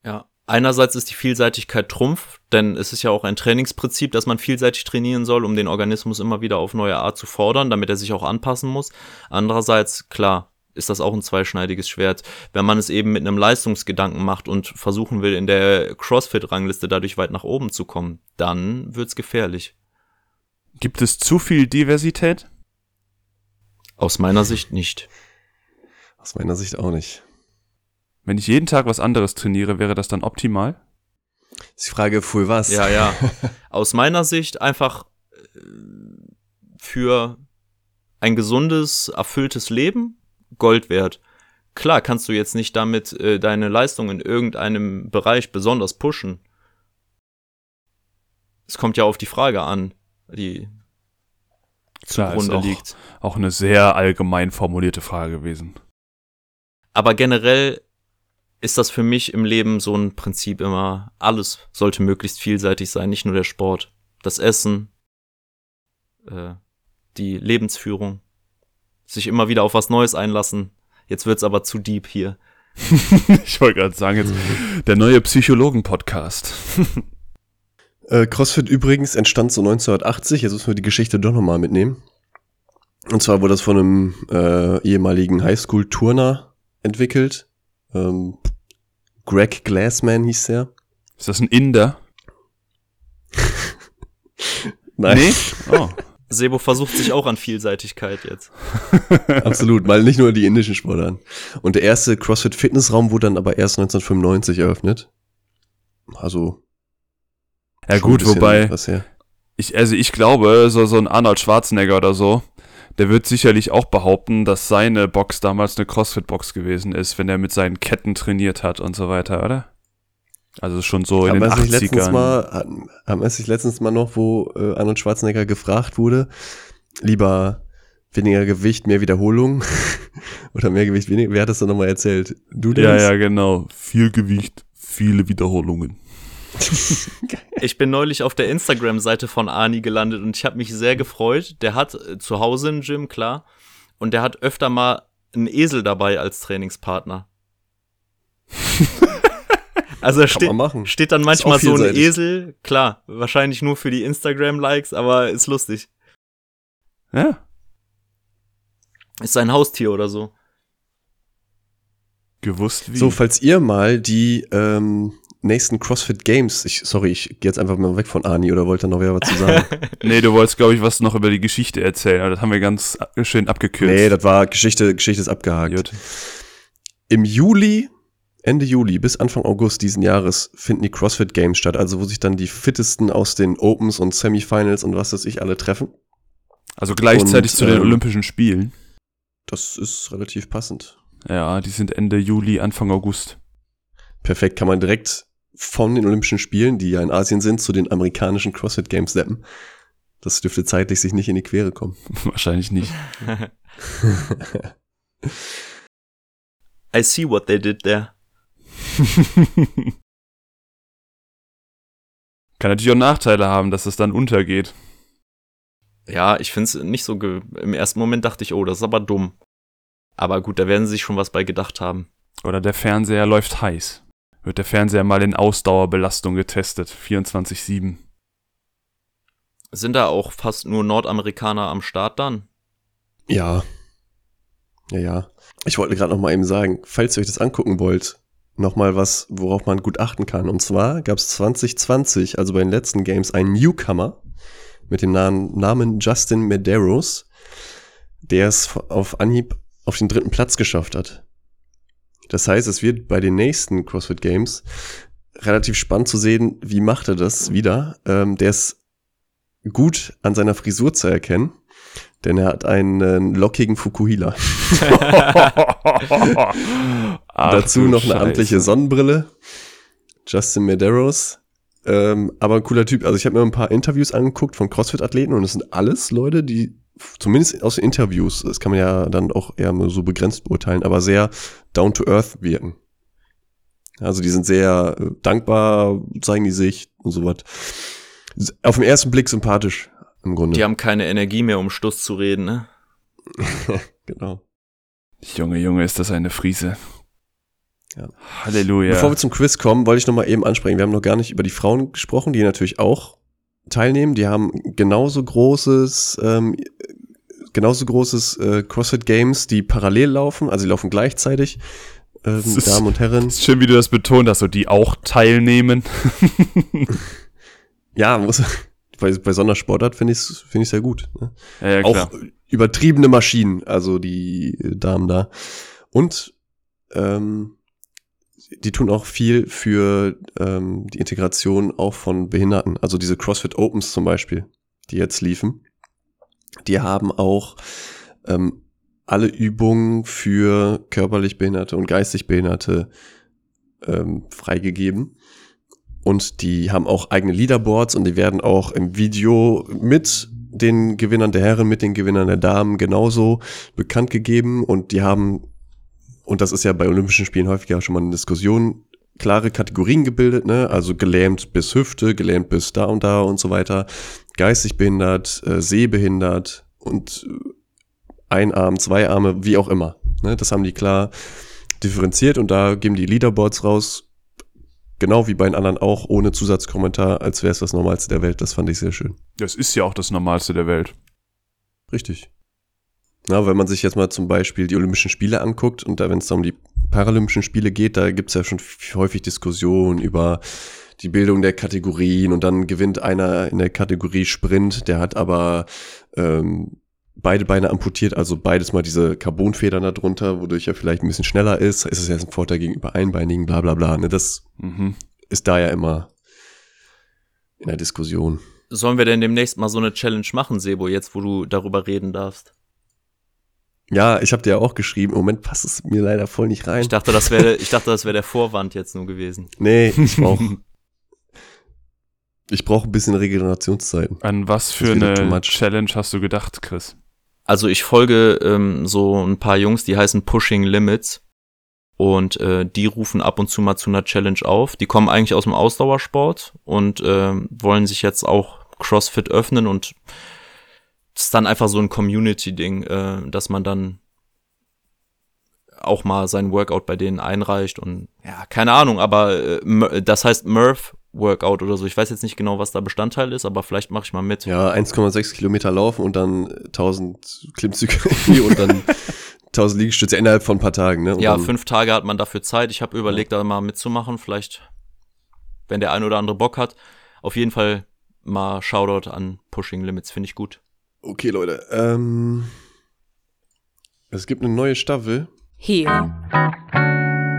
Ja, Einerseits ist die Vielseitigkeit Trumpf, denn es ist ja auch ein Trainingsprinzip, dass man vielseitig trainieren soll, um den Organismus immer wieder auf neue Art zu fordern, damit er sich auch anpassen muss. Andererseits, klar, ist das auch ein zweischneidiges Schwert. Wenn man es eben mit einem Leistungsgedanken macht und versuchen will, in der CrossFit-Rangliste dadurch weit nach oben zu kommen, dann wird's gefährlich. Gibt es zu viel Diversität? Aus meiner Sicht nicht. Aus meiner Sicht auch nicht. Wenn ich jeden Tag was anderes trainiere, wäre das dann optimal? ist die Frage, für was? Ja, ja. Aus meiner Sicht einfach äh, für ein gesundes, erfülltes Leben Gold wert. Klar kannst du jetzt nicht damit äh, deine Leistung in irgendeinem Bereich besonders pushen. Es kommt ja auf die Frage an, die Klar, zugrunde ist auch, liegt. Auch eine sehr allgemein formulierte Frage gewesen. Aber generell ist das für mich im Leben so ein Prinzip immer, alles sollte möglichst vielseitig sein, nicht nur der Sport, das Essen, äh, die Lebensführung, sich immer wieder auf was Neues einlassen. Jetzt wird's aber zu deep hier. ich wollte gerade sagen, jetzt der neue Psychologen-Podcast. äh, CrossFit übrigens entstand so 1980, jetzt müssen wir die Geschichte doch nochmal mitnehmen. Und zwar wurde das von einem äh, ehemaligen Highschool-Turner entwickelt, ähm, Greg Glassman hieß der. Ist das ein Inder? Nein. Nee? Oh. Sebo versucht sich auch an Vielseitigkeit jetzt. Absolut, weil nicht nur die indischen Sportarten. Und der erste CrossFit Fitnessraum wurde dann aber erst 1995 eröffnet. Also. Ja gut, wobei. Ich, also ich glaube, so, so ein Arnold Schwarzenegger oder so, der wird sicherlich auch behaupten, dass seine Box damals eine CrossFit-Box gewesen ist, wenn er mit seinen Ketten trainiert hat und so weiter, oder? Also schon so in haben den 80ern. Mal, haben wir sich letztens mal noch, wo äh, Arnold Schwarzenegger gefragt wurde, lieber weniger Gewicht, mehr Wiederholung oder mehr Gewicht, weniger, wer hat das dann nochmal erzählt? Du Ja, ja, genau. Viel Gewicht, viele Wiederholungen. Ich bin neulich auf der Instagram-Seite von Ani gelandet und ich habe mich sehr gefreut. Der hat äh, zu Hause ein Gym, klar. Und der hat öfter mal einen Esel dabei als Trainingspartner. also da steht, steht dann manchmal so ein Esel, klar, wahrscheinlich nur für die Instagram-Likes, aber ist lustig. Ja. Ist sein Haustier oder so. Gewusst wie. So, falls ihr mal die ähm, nächsten CrossFit Games. Ich, sorry, ich gehe jetzt einfach mal weg von Ani oder wollte noch wer was zu sagen? nee, du wolltest, glaube ich, was noch über die Geschichte erzählen, aber das haben wir ganz schön abgekürzt. Nee, das war Geschichte, Geschichte ist abgehakt. Gut. Im Juli, Ende Juli bis Anfang August diesen Jahres finden die CrossFit Games statt, also wo sich dann die fittesten aus den Opens und Semifinals und was weiß ich alle treffen. Also gleichzeitig und, zu den ähm, Olympischen Spielen. Das ist relativ passend. Ja, die sind Ende Juli, Anfang August. Perfekt, kann man direkt von den Olympischen Spielen, die ja in Asien sind, zu den amerikanischen CrossFit Games seppen. Das dürfte zeitlich sich nicht in die Quere kommen. Wahrscheinlich nicht. I see what they did there. Kann natürlich auch Nachteile haben, dass es dann untergeht. Ja, ich finde es nicht so. Im ersten Moment dachte ich, oh, das ist aber dumm. Aber gut, da werden sie sich schon was bei gedacht haben. Oder der Fernseher läuft heiß wird der Fernseher mal in Ausdauerbelastung getestet, 24-7. Sind da auch fast nur Nordamerikaner am Start dann? Ja. Ja, ja. Ich wollte gerade noch mal eben sagen, falls ihr euch das angucken wollt, noch mal was, worauf man gut achten kann. Und zwar gab es 2020, also bei den letzten Games, einen Newcomer mit dem Namen Justin Medeiros, der es auf Anhieb auf den dritten Platz geschafft hat. Das heißt, es wird bei den nächsten CrossFit Games relativ spannend zu sehen, wie macht er das wieder. Ähm, der ist gut an seiner Frisur zu erkennen, denn er hat einen lockigen Fukuhila. Ach, Dazu noch eine Scheiße. amtliche Sonnenbrille. Justin Medeiros. Ähm, aber ein cooler Typ. Also ich habe mir ein paar Interviews angeguckt von CrossFit-Athleten und es sind alles Leute, die zumindest aus Interviews, das kann man ja dann auch eher nur so begrenzt beurteilen, aber sehr down to earth wirken. Also die sind sehr äh, dankbar, zeigen die sich und so was. Auf den ersten Blick sympathisch im Grunde. Die haben keine Energie mehr, um Stuss zu reden, ne? genau. Junge, Junge, ist das eine Friese. Ja. Halleluja. Bevor wir zum Quiz kommen, wollte ich noch mal eben ansprechen. Wir haben noch gar nicht über die Frauen gesprochen, die natürlich auch teilnehmen. Die haben genauso großes, ähm, genauso großes äh, CrossFit Games, die parallel laufen. Also die laufen gleichzeitig. Ähm, ist- Damen und Herren. ist schön, wie du das betont hast, so die auch teilnehmen. Ja, muss, bei, bei so einer Sportart finde ich es find ich sehr gut. Ne? Ja, ja, auch übertriebene Maschinen, also die äh, Damen da. Und ähm, die tun auch viel für ähm, die Integration auch von Behinderten. Also diese CrossFit Opens zum Beispiel, die jetzt liefen, die haben auch ähm, alle Übungen für körperlich Behinderte und geistig Behinderte ähm, freigegeben. Und die haben auch eigene Leaderboards und die werden auch im Video mit den Gewinnern der Herren, mit den Gewinnern der Damen genauso bekannt gegeben. Und die haben, und das ist ja bei Olympischen Spielen häufiger schon mal eine Diskussion, klare Kategorien gebildet, ne? Also gelähmt bis Hüfte, gelähmt bis da und da und so weiter, geistig behindert, äh, sehbehindert und äh, ein Arm, zwei Arme, wie auch immer. Ne? Das haben die klar differenziert und da geben die Leaderboards raus, genau wie bei den anderen auch, ohne Zusatzkommentar, als wäre es das Normalste der Welt. Das fand ich sehr schön. Das ist ja auch das Normalste der Welt. Richtig. Na, wenn man sich jetzt mal zum Beispiel die Olympischen Spiele anguckt und da, wenn es da um die Paralympischen Spiele geht, da gibt's ja schon häufig Diskussionen über die Bildung der Kategorien und dann gewinnt einer in der Kategorie Sprint, der hat aber ähm, beide Beine amputiert, also beides mal diese Carbonfedern da drunter, wodurch er vielleicht ein bisschen schneller ist. Ist es jetzt ein Vorteil gegenüber Einbeinigen, bla bla bla. Ne? Das Mhm. ist da ja immer in der Diskussion. Sollen wir denn demnächst mal so eine Challenge machen, Sebo, jetzt wo du darüber reden darfst? Ja, ich habe dir ja auch geschrieben, im Moment passt es mir leider voll nicht rein. Ich dachte, das wäre, ich dachte, das wäre der Vorwand jetzt nur gewesen. Nee, ich brauche ich brauche ein bisschen Regenerationszeiten. An was für eine. Challenge hast du gedacht, Chris? Also ich folge ähm, so ein paar Jungs, die heißen Pushing Limits. Und äh, die rufen ab und zu mal zu einer Challenge auf. Die kommen eigentlich aus dem Ausdauersport und ähm, wollen sich jetzt auch CrossFit öffnen und es ist dann einfach so ein Community-Ding, äh, dass man dann auch mal sein Workout bei denen einreicht und ja, keine Ahnung, aber äh, das heißt Murph Workout oder so. Ich weiß jetzt nicht genau, was da Bestandteil ist, aber vielleicht mache ich mal mit. Ja, 1,6 Kilometer laufen und dann 1000 Klimmzüge und dann 1000 Liegestütze innerhalb von ein paar Tagen. Ne? Und Ja, fünf Tage hat man dafür Zeit. Ich habe überlegt, da mal mitzumachen. Vielleicht, wenn der ein oder andere Bock hat. Auf jeden Fall mal Shoutout an Pushing Limits, finde ich gut. Okay, Leute. Ähm, es gibt eine neue Staffel. Hier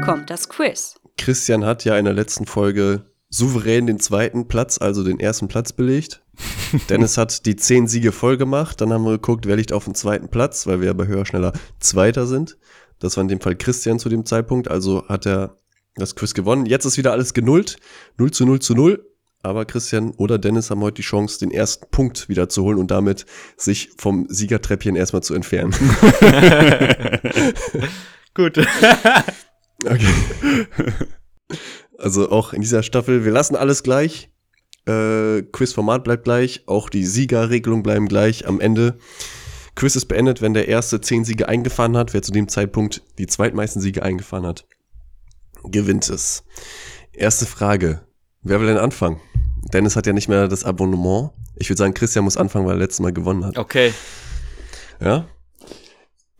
kommt das Quiz. Christian hat ja in der letzten Folge souverän den zweiten Platz, also den ersten Platz belegt. Dennis hat die zehn Siege voll gemacht. Dann haben wir geguckt, wer liegt auf dem zweiten Platz, weil wir ja bei Höher, Schneller Zweiter sind. Das war in dem Fall Christian zu dem Zeitpunkt. Also hat er das Quiz gewonnen. Jetzt ist wieder alles genullt. 0 zu 0 zu 0. Aber Christian oder Dennis haben heute die Chance, den ersten Punkt wieder zu holen und damit sich vom Siegertreppchen erstmal zu entfernen. Gut. Okay. Also auch in dieser Staffel, wir lassen alles gleich. Äh, Quizformat bleibt gleich, auch die Siegerregelung bleiben gleich. Am Ende Quiz ist beendet, wenn der erste zehn Siege eingefahren hat. Wer zu dem Zeitpunkt die zweitmeisten Siege eingefahren hat, gewinnt es. Erste Frage. Wer will denn anfangen? Dennis hat ja nicht mehr das Abonnement. Ich würde sagen, Christian muss anfangen, weil er letztes Mal gewonnen hat. Okay. Ja.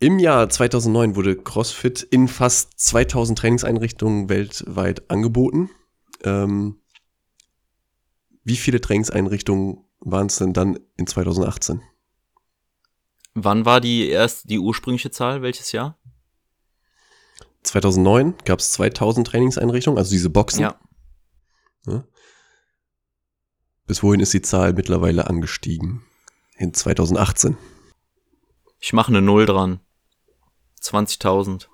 Im Jahr 2009 wurde CrossFit in fast 2000 Trainingseinrichtungen weltweit angeboten. Ähm, wie viele Trainingseinrichtungen waren es denn dann in 2018? Wann war die erst die ursprüngliche Zahl? Welches Jahr? 2009 gab es 2000 Trainingseinrichtungen, also diese Boxen. Ja. Bis wohin ist die Zahl mittlerweile angestiegen? In 2018. Ich mache eine Null dran. 20.000.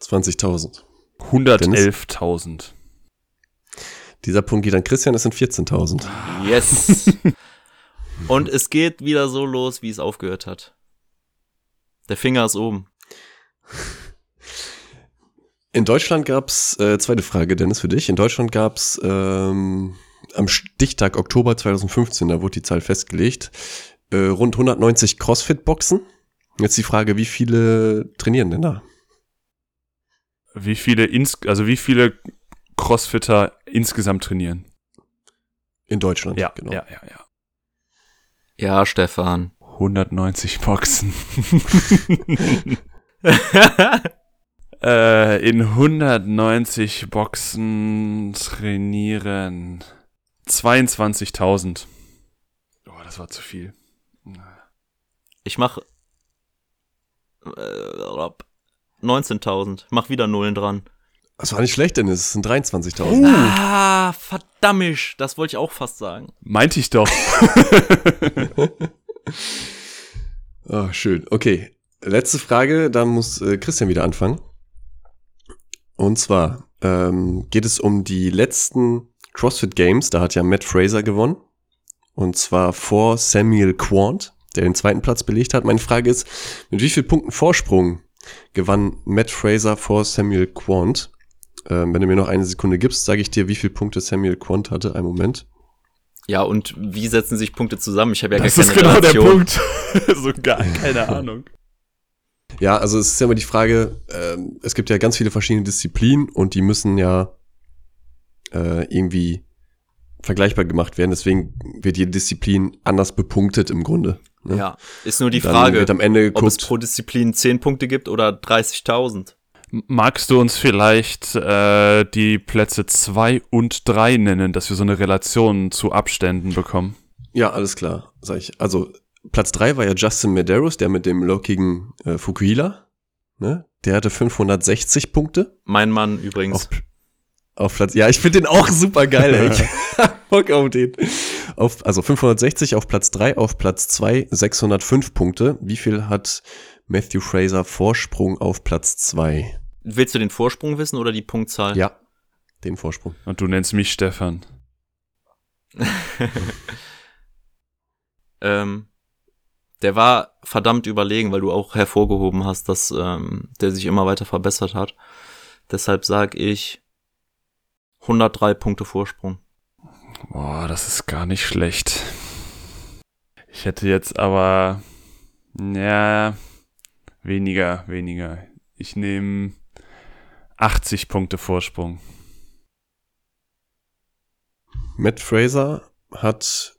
20.000. 111.000. Dieser Punkt geht an Christian, es sind 14.000. Yes. Und es geht wieder so los, wie es aufgehört hat. Der Finger ist oben. In Deutschland gab's äh, zweite Frage, Dennis, für dich. In Deutschland gab's ähm, am Stichtag Oktober 2015, da wurde die Zahl festgelegt, äh, rund 190 CrossFit-Boxen. Jetzt die Frage, wie viele trainieren denn da? Wie viele, ins also wie viele Crossfitter insgesamt trainieren? In Deutschland, Ja, genau. ja, ja, ja. Ja, Stefan. 190 Boxen. äh, in 190 Boxen trainieren 22.000. Oh, das war zu viel. Ich mach äh, 19.000. Mach wieder Nullen dran. Das war nicht schlecht, Dennis, es sind 23.000. Uh. Ah, verdammt. Das wollte ich auch fast sagen. Meinte ich doch. Oh, schön. Okay. Letzte Frage, da muss äh, Christian wieder anfangen. Und zwar ähm, geht es um die letzten CrossFit Games. Da hat ja Matt Fraser gewonnen. Und zwar vor Samuel Quant, der den zweiten Platz belegt hat. Meine Frage ist, mit wie vielen Punkten Vorsprung gewann Matt Fraser vor Samuel Quant? Ähm, wenn du mir noch eine Sekunde gibst, sage ich dir, wie viele Punkte Samuel Quant hatte. Einen Moment. Ja, und wie setzen sich Punkte zusammen? Ich habe ja Das gar ist keine genau der Relation. Punkt. so gar keine Ahnung. Ja, also es ist ja immer die Frage, ähm, es gibt ja ganz viele verschiedene Disziplinen und die müssen ja äh, irgendwie vergleichbar gemacht werden. Deswegen wird jede Disziplin anders bepunktet im Grunde. Ne? Ja, ist nur die Dann Frage, wird am Ende ob es geguckt, pro Disziplin 10 Punkte gibt oder 30.000. Magst du uns vielleicht äh, die Plätze 2 und 3 nennen, dass wir so eine Relation zu Abständen bekommen? ja, alles klar, sag ich. Also Platz drei war ja Justin Medeiros, der mit dem lockigen äh, Fukuhila. Ne? Der hatte 560 Punkte. Mein Mann übrigens. Auf, auf Platz, ja, ich finde den auch super geil, ey. Bock auf den. Auf, also 560 auf Platz 3, auf Platz 2 605 Punkte. Wie viel hat Matthew Fraser Vorsprung auf Platz 2? Willst du den Vorsprung wissen oder die Punktzahl? Ja, den Vorsprung. Und du nennst mich Stefan. Ähm, der war verdammt überlegen, weil du auch hervorgehoben hast, dass ähm, der sich immer weiter verbessert hat. Deshalb sag ich 103 Punkte Vorsprung. Boah, das ist gar nicht schlecht. Ich hätte jetzt aber, ja, weniger, weniger. Ich nehme 80 Punkte Vorsprung. Matt Fraser hat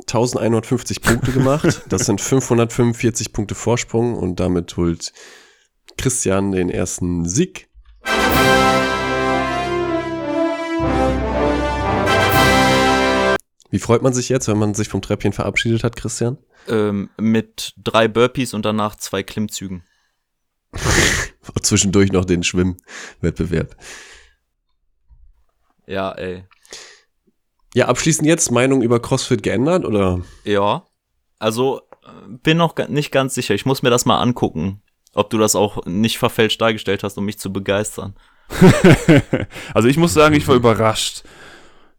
1150 Punkte gemacht. Das sind 545 Punkte Vorsprung und damit holt Christian den ersten Sieg. Wie freut man sich jetzt, wenn man sich vom Treppchen verabschiedet hat, Christian? Ähm, mit drei Burpees und danach zwei Klimmzügen. Zwischendurch noch den Schwimmwettbewerb. Ja, ey. Ja, abschließend jetzt Meinung über CrossFit geändert oder? Ja. Also, bin noch nicht ganz sicher. Ich muss mir das mal angucken, ob du das auch nicht verfälscht dargestellt hast, um mich zu begeistern. also ich muss sagen, ich war überrascht.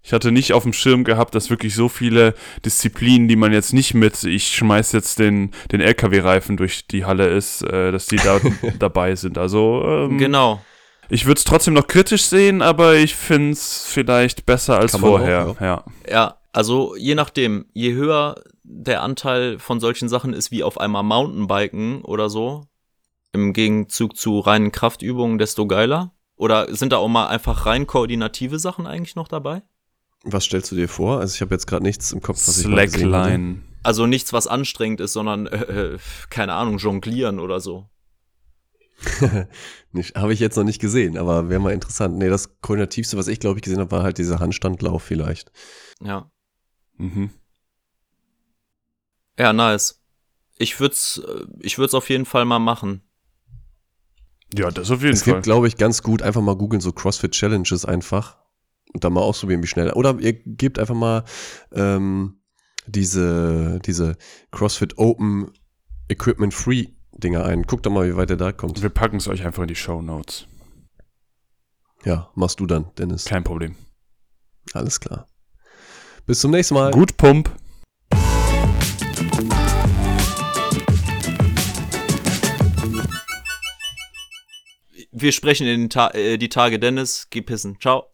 Ich hatte nicht auf dem Schirm gehabt, dass wirklich so viele Disziplinen, die man jetzt nicht mit, ich schmeiß jetzt den, den LKW-Reifen durch die Halle ist, äh, dass die da dabei sind. Also ähm, Genau. ich würde es trotzdem noch kritisch sehen, aber ich finde es vielleicht besser als vorher. auch, ja. Ja, also je nachdem, je höher der Anteil von solchen Sachen ist wie auf einmal Mountainbiken oder so, im Gegenzug zu reinen Kraftübungen, desto geiler. Oder sind da auch mal einfach rein koordinative Sachen eigentlich noch dabei? Was stellst du dir vor? Also ich habe jetzt gerade nichts im Kopf, was ich gesehen hatte. Slackline. Also nichts, was anstrengend ist, sondern, äh, äh, keine Ahnung, jonglieren oder so. Habe ich jetzt noch nicht gesehen, aber wäre mal interessant. Nee, das Koordinativste, was ich glaube ich gesehen habe, war halt dieser Handstandlauf vielleicht. Ja. Mhm. Ja, nice. Ich würd's, äh, ich würd's auf jeden Fall mal machen. Ja, das auf jeden Es Fall. gibt, glaube ich, ganz gut, einfach mal googeln, so CrossFit Challenges einfach und dann mal ausprobieren, wie schnell. Oder ihr gebt einfach mal ähm, diese, diese CrossFit Open Equipment Free Dinger ein. Guckt doch mal, wie weit ihr da kommt. Wir packen es euch einfach in die Show Notes. Ja, machst du dann, Dennis. Kein Problem. Alles klar. Bis zum nächsten Mal. Gut, Pump. Wir sprechen in Ta äh, die Tage, Dennis. Geh pissen. Ciao.